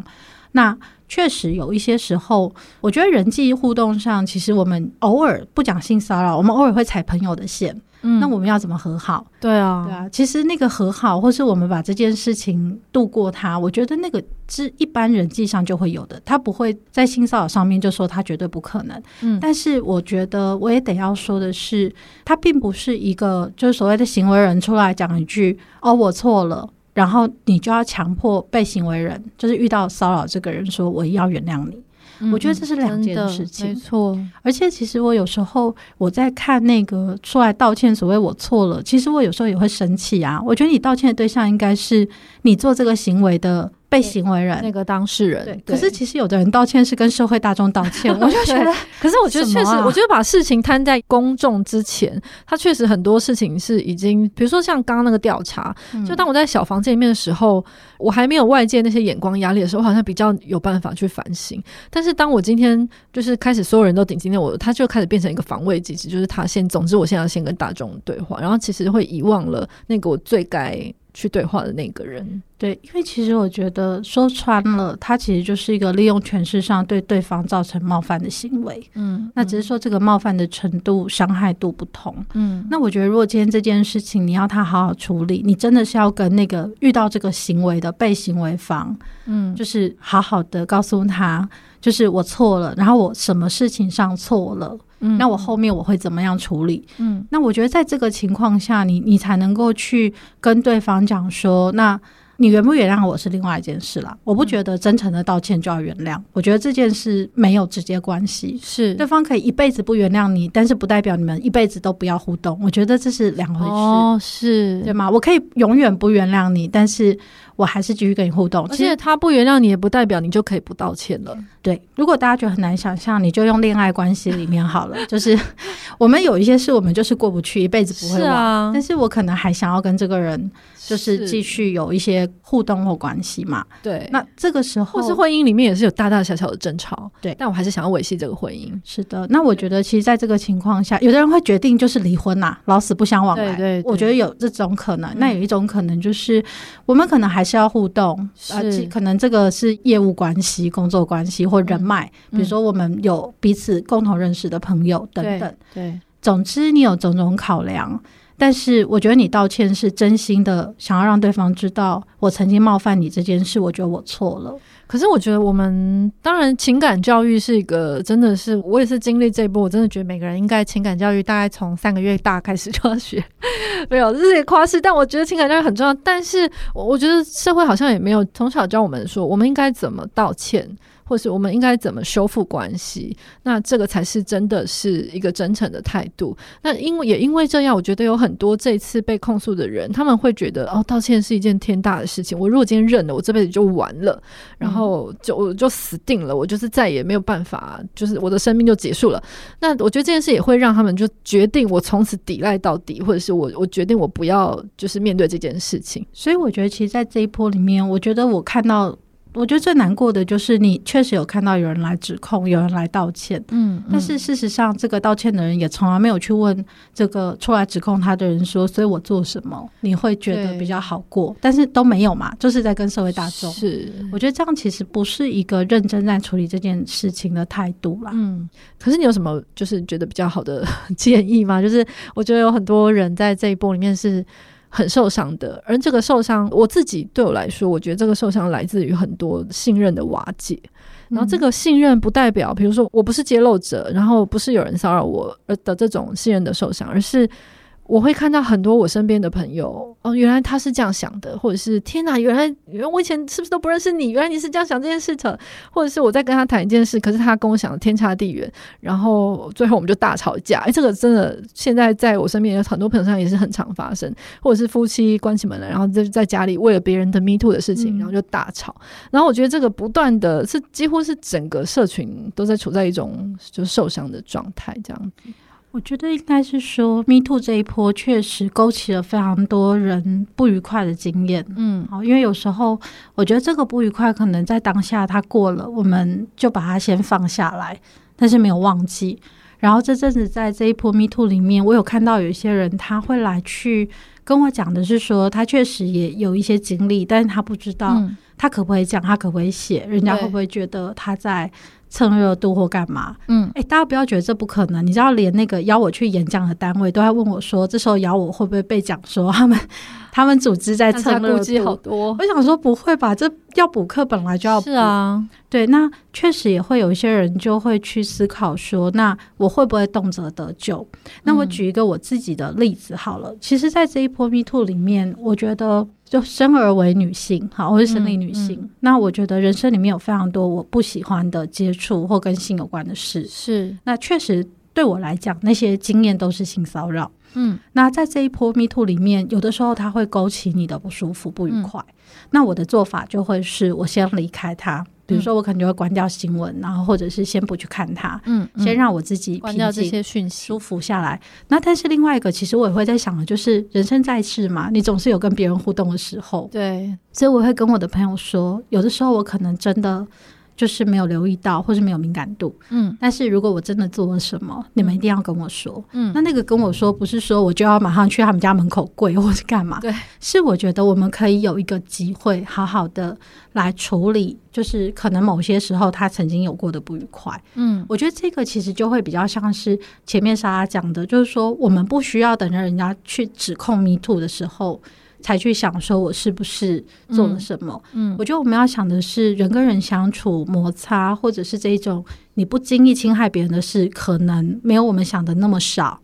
那确实有一些时候，我觉得人际互动上，其实我们偶尔不讲性骚扰，我们偶尔会踩朋友的线。嗯，那我们要怎么和好？对啊，对啊。其实那个和好，或是我们把这件事情度过它，我觉得那个是一般人际上就会有的。他不会在性骚扰上面就说他绝对不可能。嗯，但是我觉得我也得要说的是，他并不是一个就是所谓的行为人出来讲一句“哦，我错了”。然后你就要强迫被行为人，就是遇到骚扰这个人说我要原谅你。嗯，我觉得这是两件事情，没错。而且其实我有时候我在看那个出来道歉，所谓我错了，其实我有时候也会生气啊。我觉得你道歉的对象应该是你做这个行为的。被行为人。那个当事人，对，可是其实有的人道歉是跟社会大众道歉，我就觉得，可是我觉得确实，啊、我觉得把事情摊在公众之前，他确实很多事情是已经，比如说像刚刚那个调查，嗯、就当我在小房间里面的时候，我还没有外界那些眼光压力的时候，我好像比较有办法去反省。但是当我今天就是开始所有人都顶今天我，他就开始变成一个防卫机制，就是他先，总之我现在要先跟大众对话，然后其实会遗忘了那个我最该。去对话的那个人，对，因为其实我觉得说穿了，他其实就是一个利用权势上对对方造成冒犯的行为，嗯，那只是说这个冒犯的程度、伤害度不同，嗯，那我觉得如果今天这件事情你要他好好处理，你真的是要跟那个遇到这个行为的被行为方，嗯，就是好好的告诉他，就是我错了，然后我什么事情上错了。嗯，那我后面我会怎么样处理？嗯，那我觉得在这个情况下，你你才能够去跟对方讲说，那你原不原谅我是另外一件事了。我不觉得真诚的道歉就要原谅，我觉得这件事没有直接关系。是对方可以一辈子不原谅你，但是不代表你们一辈子都不要互动。我觉得这是两回事。哦，是对吗？我可以永远不原谅你，但是。我还是继续跟你互动，而且他不原谅你，也不代表你就可以不道歉了。对，如果大家觉得很难想象，你就用恋爱关系里面好了，就是我们有一些事，我们就是过不去，一辈子不会忘。啊、但是我可能还想要跟这个人，就是继续有一些互动或关系嘛。对，那这个时候，或是婚姻里面也是有大大小小的争吵。对，但我还是想要维系这个婚姻。是的，那我觉得其实在这个情况下，有的人会决定就是离婚呐、啊，老死不相往来。对，对，对，我觉得有这种可能。嗯、那有一种可能就是，我们可能还是要互动，是、呃、可能这个是业务关系、工作关系或人脉，嗯、比如说我们有彼此共同认识的朋友等等。对，对，总之你有种种考量。但是我觉得你道歉是真心的，想要让对方知道我曾经冒犯你这件事，我觉得我错了。可是我觉得我们当然情感教育是一个，真的是我也是经历这一波，我真的觉得每个人应该情感教育大概从三个月大开始就要学，没有这是夸饰，但我觉得情感教育很重要。但是我觉得社会好像也没有从小教我们说我们应该怎么道歉。或是我们应该怎么修复关系？那这个才是真的是一个真诚的态度。那因为也因为这样，我觉得有很多这次被控诉的人，他们会觉得哦，道歉是一件天大的事情。我如果今天认了，我这辈子就完了，然后就我就死定了，我就是再也没有办法，就是我的生命就结束了。那我觉得这件事也会让他们就决定我从此抵赖到底，或者是我我决定我不要就是面对这件事情。所以我觉得，其实，在这一波里面，我觉得我看到。我觉得最难过的就是你确实有看到有人来指控，有人来道歉，嗯，嗯，但是事实上，这个道歉的人也从来没有去问这个出来指控他的人说，所以我做什么你会觉得比较好过？但是都没有嘛，就是在跟社会大众。是，我觉得这样其实不是一个认真在处理这件事情的态度啦。嗯，可是你有什么就是觉得比较好的 建议吗？就是我觉得有很多人在这一波里面是。很受伤的，而这个受伤，我自己对我来说，我觉得这个受伤来自于很多信任的瓦解。然后这个信任不代表，比如说我不是揭露者，然后不是有人骚扰我而的这种信任的受伤，而是。我会看到很多我身边的朋友，哦，原来他是这样想的，或者是天哪，原来原来我以前是不是都不认识你？原来你是这样想这件事的，或者是我在跟他谈一件事，可是他跟我想的天差地远，然后最后我们就大吵架。哎，这个真的现在在我身边有很多朋友上也是很常发生，或者是夫妻关起门来，然后就在家里为了别人的 me too 的事情，然后就大吵。嗯、然后我觉得这个不断的是几乎是整个社群都在处在一种就是受伤的状态，这样子。我觉得应该是说，Me Too 这一波确实勾起了非常多人不愉快的经验。嗯，好，因为有时候我觉得这个不愉快可能在当下它过了，我们就把它先放下来，但是没有忘记。然后这阵子在这一波 Me Too 里面，我有看到有一些人他会来去跟我讲的是说，他确实也有一些经历，但是他不知道他可不可以讲，他可不可以写，人家会不会觉得他在。蹭热度或干嘛？嗯，哎、欸，大家不要觉得这不可能。你知道，连那个邀我去演讲的单位都在问我说，这时候邀我会不会被讲说他们 他们组织在蹭热度？好多。我想说不会吧，这要补课本来就要补。是啊，对，那确实也会有一些人就会去思考说，那我会不会动辄得咎？那我举一个我自己的例子好了。嗯、其实，在这一波 Me Too 里面，我觉得。就生而为女性，好，我是生理女性。嗯嗯、那我觉得人生里面有非常多我不喜欢的接触或跟性有关的事。是，那确实对我来讲，那些经验都是性骚扰。嗯，那在这一波 Me Too 里面，有的时候它会勾起你的不舒服、不愉快。嗯、那我的做法就会是我先离开他。比如说，我可能就会关掉新闻，然后或者是先不去看它，先让我自己关掉这些讯息，舒服下来。那但是另外一个，其实我也会在想的，就是人生在世嘛，你总是有跟别人互动的时候，对，所以我会跟我的朋友说，有的时候我可能真的。就是没有留意到，或是没有敏感度，嗯。但是如果我真的做了什么，嗯、你们一定要跟我说，嗯。那那个跟我说，不是说我就要马上去他们家门口跪，或是干嘛？对，是我觉得我们可以有一个机会，好好的来处理，就是可能某些时候他曾经有过的不愉快，嗯。我觉得这个其实就会比较像是前面莎拉讲的，就是说我们不需要等着人家去指控 Me Too 的时候。才去想说，我是不是做了什么？嗯，嗯，我觉得我们要想的是，人跟人相处摩擦，或者是这一种你不经意侵害别人的事，可能没有我们想的那么少。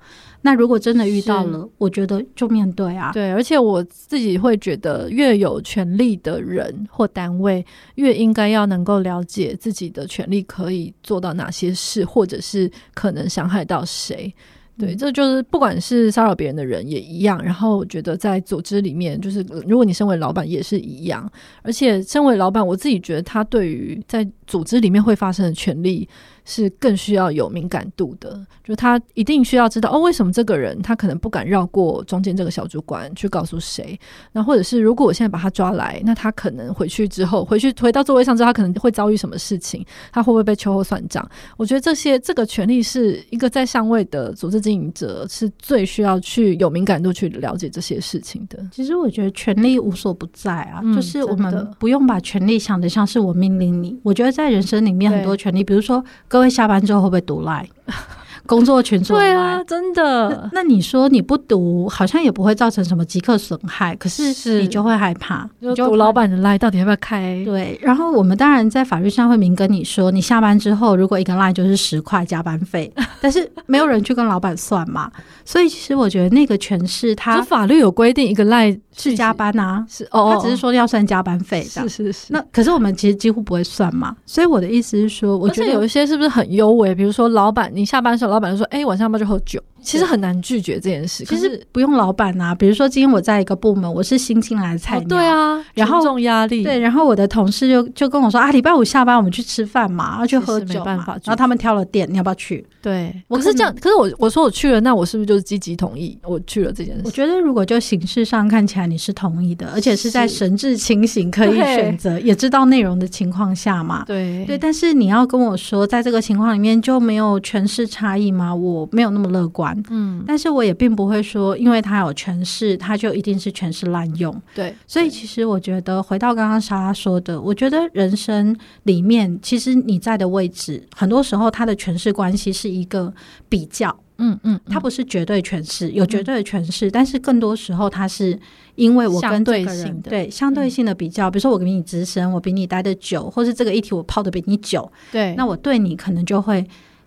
那如果真的遇到了，我觉得就面对啊。对，而且我自己会觉得，越有权利的人或单位，越应该要能够了解自己的权利可以做到哪些事，或者是可能伤害到谁。对，这就是不管是骚扰别人的人也一样。然后我觉得在组织里面，就是如果你身为老板也是一样。而且身为老板，我自己觉得他对于在组织里面会发生的权利。是更需要有敏感度的，就他一定需要知道哦，为什么这个人他可能不敢绕过中间这个小主管去告诉谁？那或者是如果我现在把他抓来，那他可能回去之后，回去回到座位上之后，他可能会遭遇什么事情？他会不会被秋后算账？我觉得这些这个权利是一个在上位的组织经营者是最需要去有敏感度去了解这些事情的。其实我觉得权力无所不在啊，嗯、就是我们不用把权力想得像是我命令你。我觉得在人生里面很多权利，比如说。各位下班之后会不会读 LINE？工作群组对啊，真的那。那你说你不读，好像也不会造成什么即刻损害，可是你就会害怕，就读老板的 LINE 到底要不要开？对。然后我们当然在法律上会明跟你说，你下班之后如果一个 LINE 就是十块加班费，但是没有人去跟老板算嘛。所以其实我觉得那个诠释，它法律有规定一个 LINE 是加班啊，是哦，他只是说要算加班费，是是是。那可是我们其实几乎不会算嘛。所以我的意思是说，我觉得有一些是不是很优微？比如说老板，你下班的时候。老板就说：“哎、晚上要不要去喝酒？”其实很难拒绝这件事。其实不用老板啊，比如说今天我在一个部门，我是新进来的菜鸟，对啊，然后重压力，对，然后我的同事就就跟我说：“啊，礼拜五下班我们去吃饭嘛，然后去喝酒嘛。”然后他们挑了店，你要不要去？对，我可是这样，可是我我说我去了，那我是不是就是积极同意我去了这件事？我觉得如果就形式上看起来你是同意的，而且是在神志清醒、可以选择、也知道内容的情况下嘛，对对。但是你要跟我说，在这个情况里面就没有权势差异吗？我没有那么乐观。嗯，但是我也并不会说，因为他有权势，他就一定是权势滥用。对，所以其实我觉得，回到刚刚莎拉说的，我觉得人生里面，其实你在的位置，很多时候他的权势关系是一个比较。嗯嗯，他不是绝对权势，有绝对的权势，但是更多时候他是因为我跟这个人对相对性的比较，比如说我比你资深，我比你待的久，或是这个议题我泡的比你久，对，那我对你可能就会。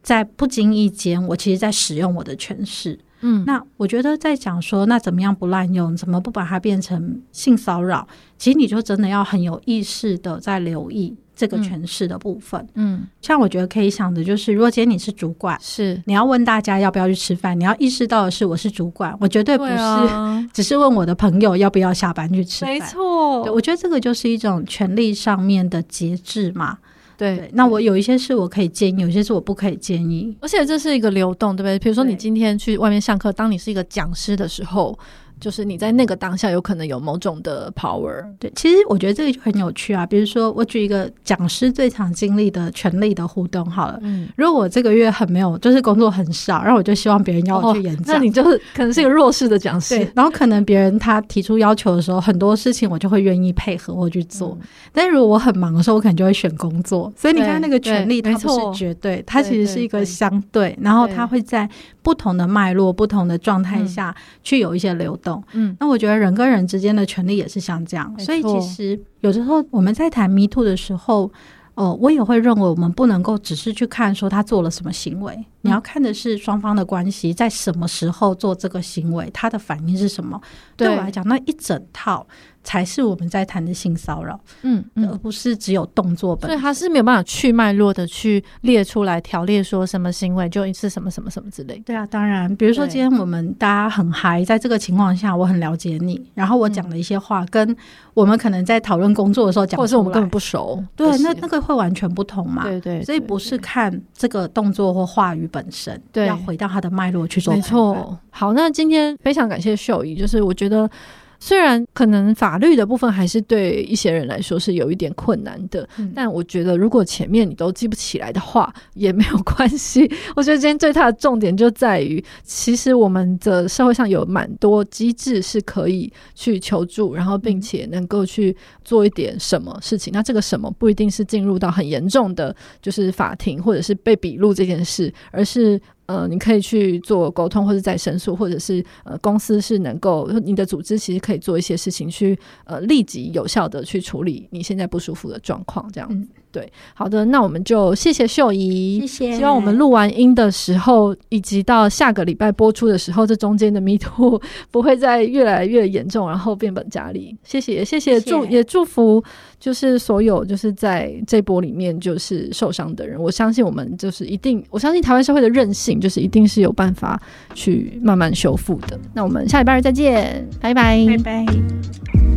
在不经意间，我其实在使用我的权势。嗯，那我觉得在讲说，那怎么样不滥用？怎么不把它变成性骚扰？其实你就真的要很有意识的在留意这个权势的部分。嗯，像我觉得可以想的就是，如果今天你是主管，是你要问大家要不要去吃饭，你要意识到的是我是主管，我绝对不是 只是问我的朋友要不要下班去吃饭。没错，我觉得这个就是一种权力上面的节制嘛。对，那我有一些事我可以建议，有一些事我不可以建议，而且这是一个流动，对不对？比如说你今天去外面上课，当你是一个讲师的时候。就是你在那个当下有可能有某种的 power，对，其实我觉得这个就很有趣啊。比如说，我举一个讲师最常经历的权力的互动好了。嗯，如果我这个月很没有，就是工作很少，然后我就希望别人邀我去演讲，哦，那你就是可能是一个弱势的讲师。对，然后可能别人他提出要求的时候，很多事情我就会愿意配合或去做。嗯，但是如果我很忙的时候，我可能就会选工作。所以你看那个权力，它不是绝对，它其实是一个相对，对，然后它会在不同的脉络、不同的状态下去有一些流动。嗯，那我觉得人跟人之间的权利也是像这样，所以其实有时候我们在谈 Me Too 的时候，哦、呃，我也会认为我们不能够只是去看说他做了什么行为，你要看的是双方的关系在什么时候做这个行为，他的反应是什么。对我来讲，那一整套。才是我们在谈的性骚扰，嗯，嗯，而不是只有动作本身。所以他是没有办法去脉络的去列出来条列，说什么行为就是什么什么什么之类。对啊，当然，比如说今天我们大家很嗨，在这个情况下，我很了解你，然后我讲的一些话，跟我们可能在讨论工作的时候讲，或者是我们根本不熟，对，那那个会完全不同嘛。对对，对，对，所以不是看这个动作或话语本身，对，要回到它的脉络去做。没错。好，那今天非常感谢秀仪，就是我觉得。虽然可能法律的部分还是对一些人来说是有一点困难的，嗯，但我觉得如果前面你都记不起来的话也没有关系。我觉得今天最大的重点就在于，其实我们的社会上有蛮多机制是可以去求助，然后并且能够去做一点什么事情。那这个什么不一定是进入到很严重的，就是法庭或者是被笔录这件事，而是。呃，你可以去做沟通，或者再申诉，或者是呃，公司是能够，你的组织其实可以做一些事情去呃，立即有效的去处理你现在不舒服的状况，这样子。对，好的，那我们就谢谢秀仪，谢谢。希望我们录完音的时候，以及到下个礼拜播出的时候，这中间的迷途 不会再越来越严重，然后变本加厉。谢谢，谢谢，祝也祝福，就是所有就是在这波里面就是受伤的人。我相信我们就是一定，我相信台湾社会的韧性就是一定是有办法去慢慢修复的。那我们下礼拜日再见，拜拜，拜拜。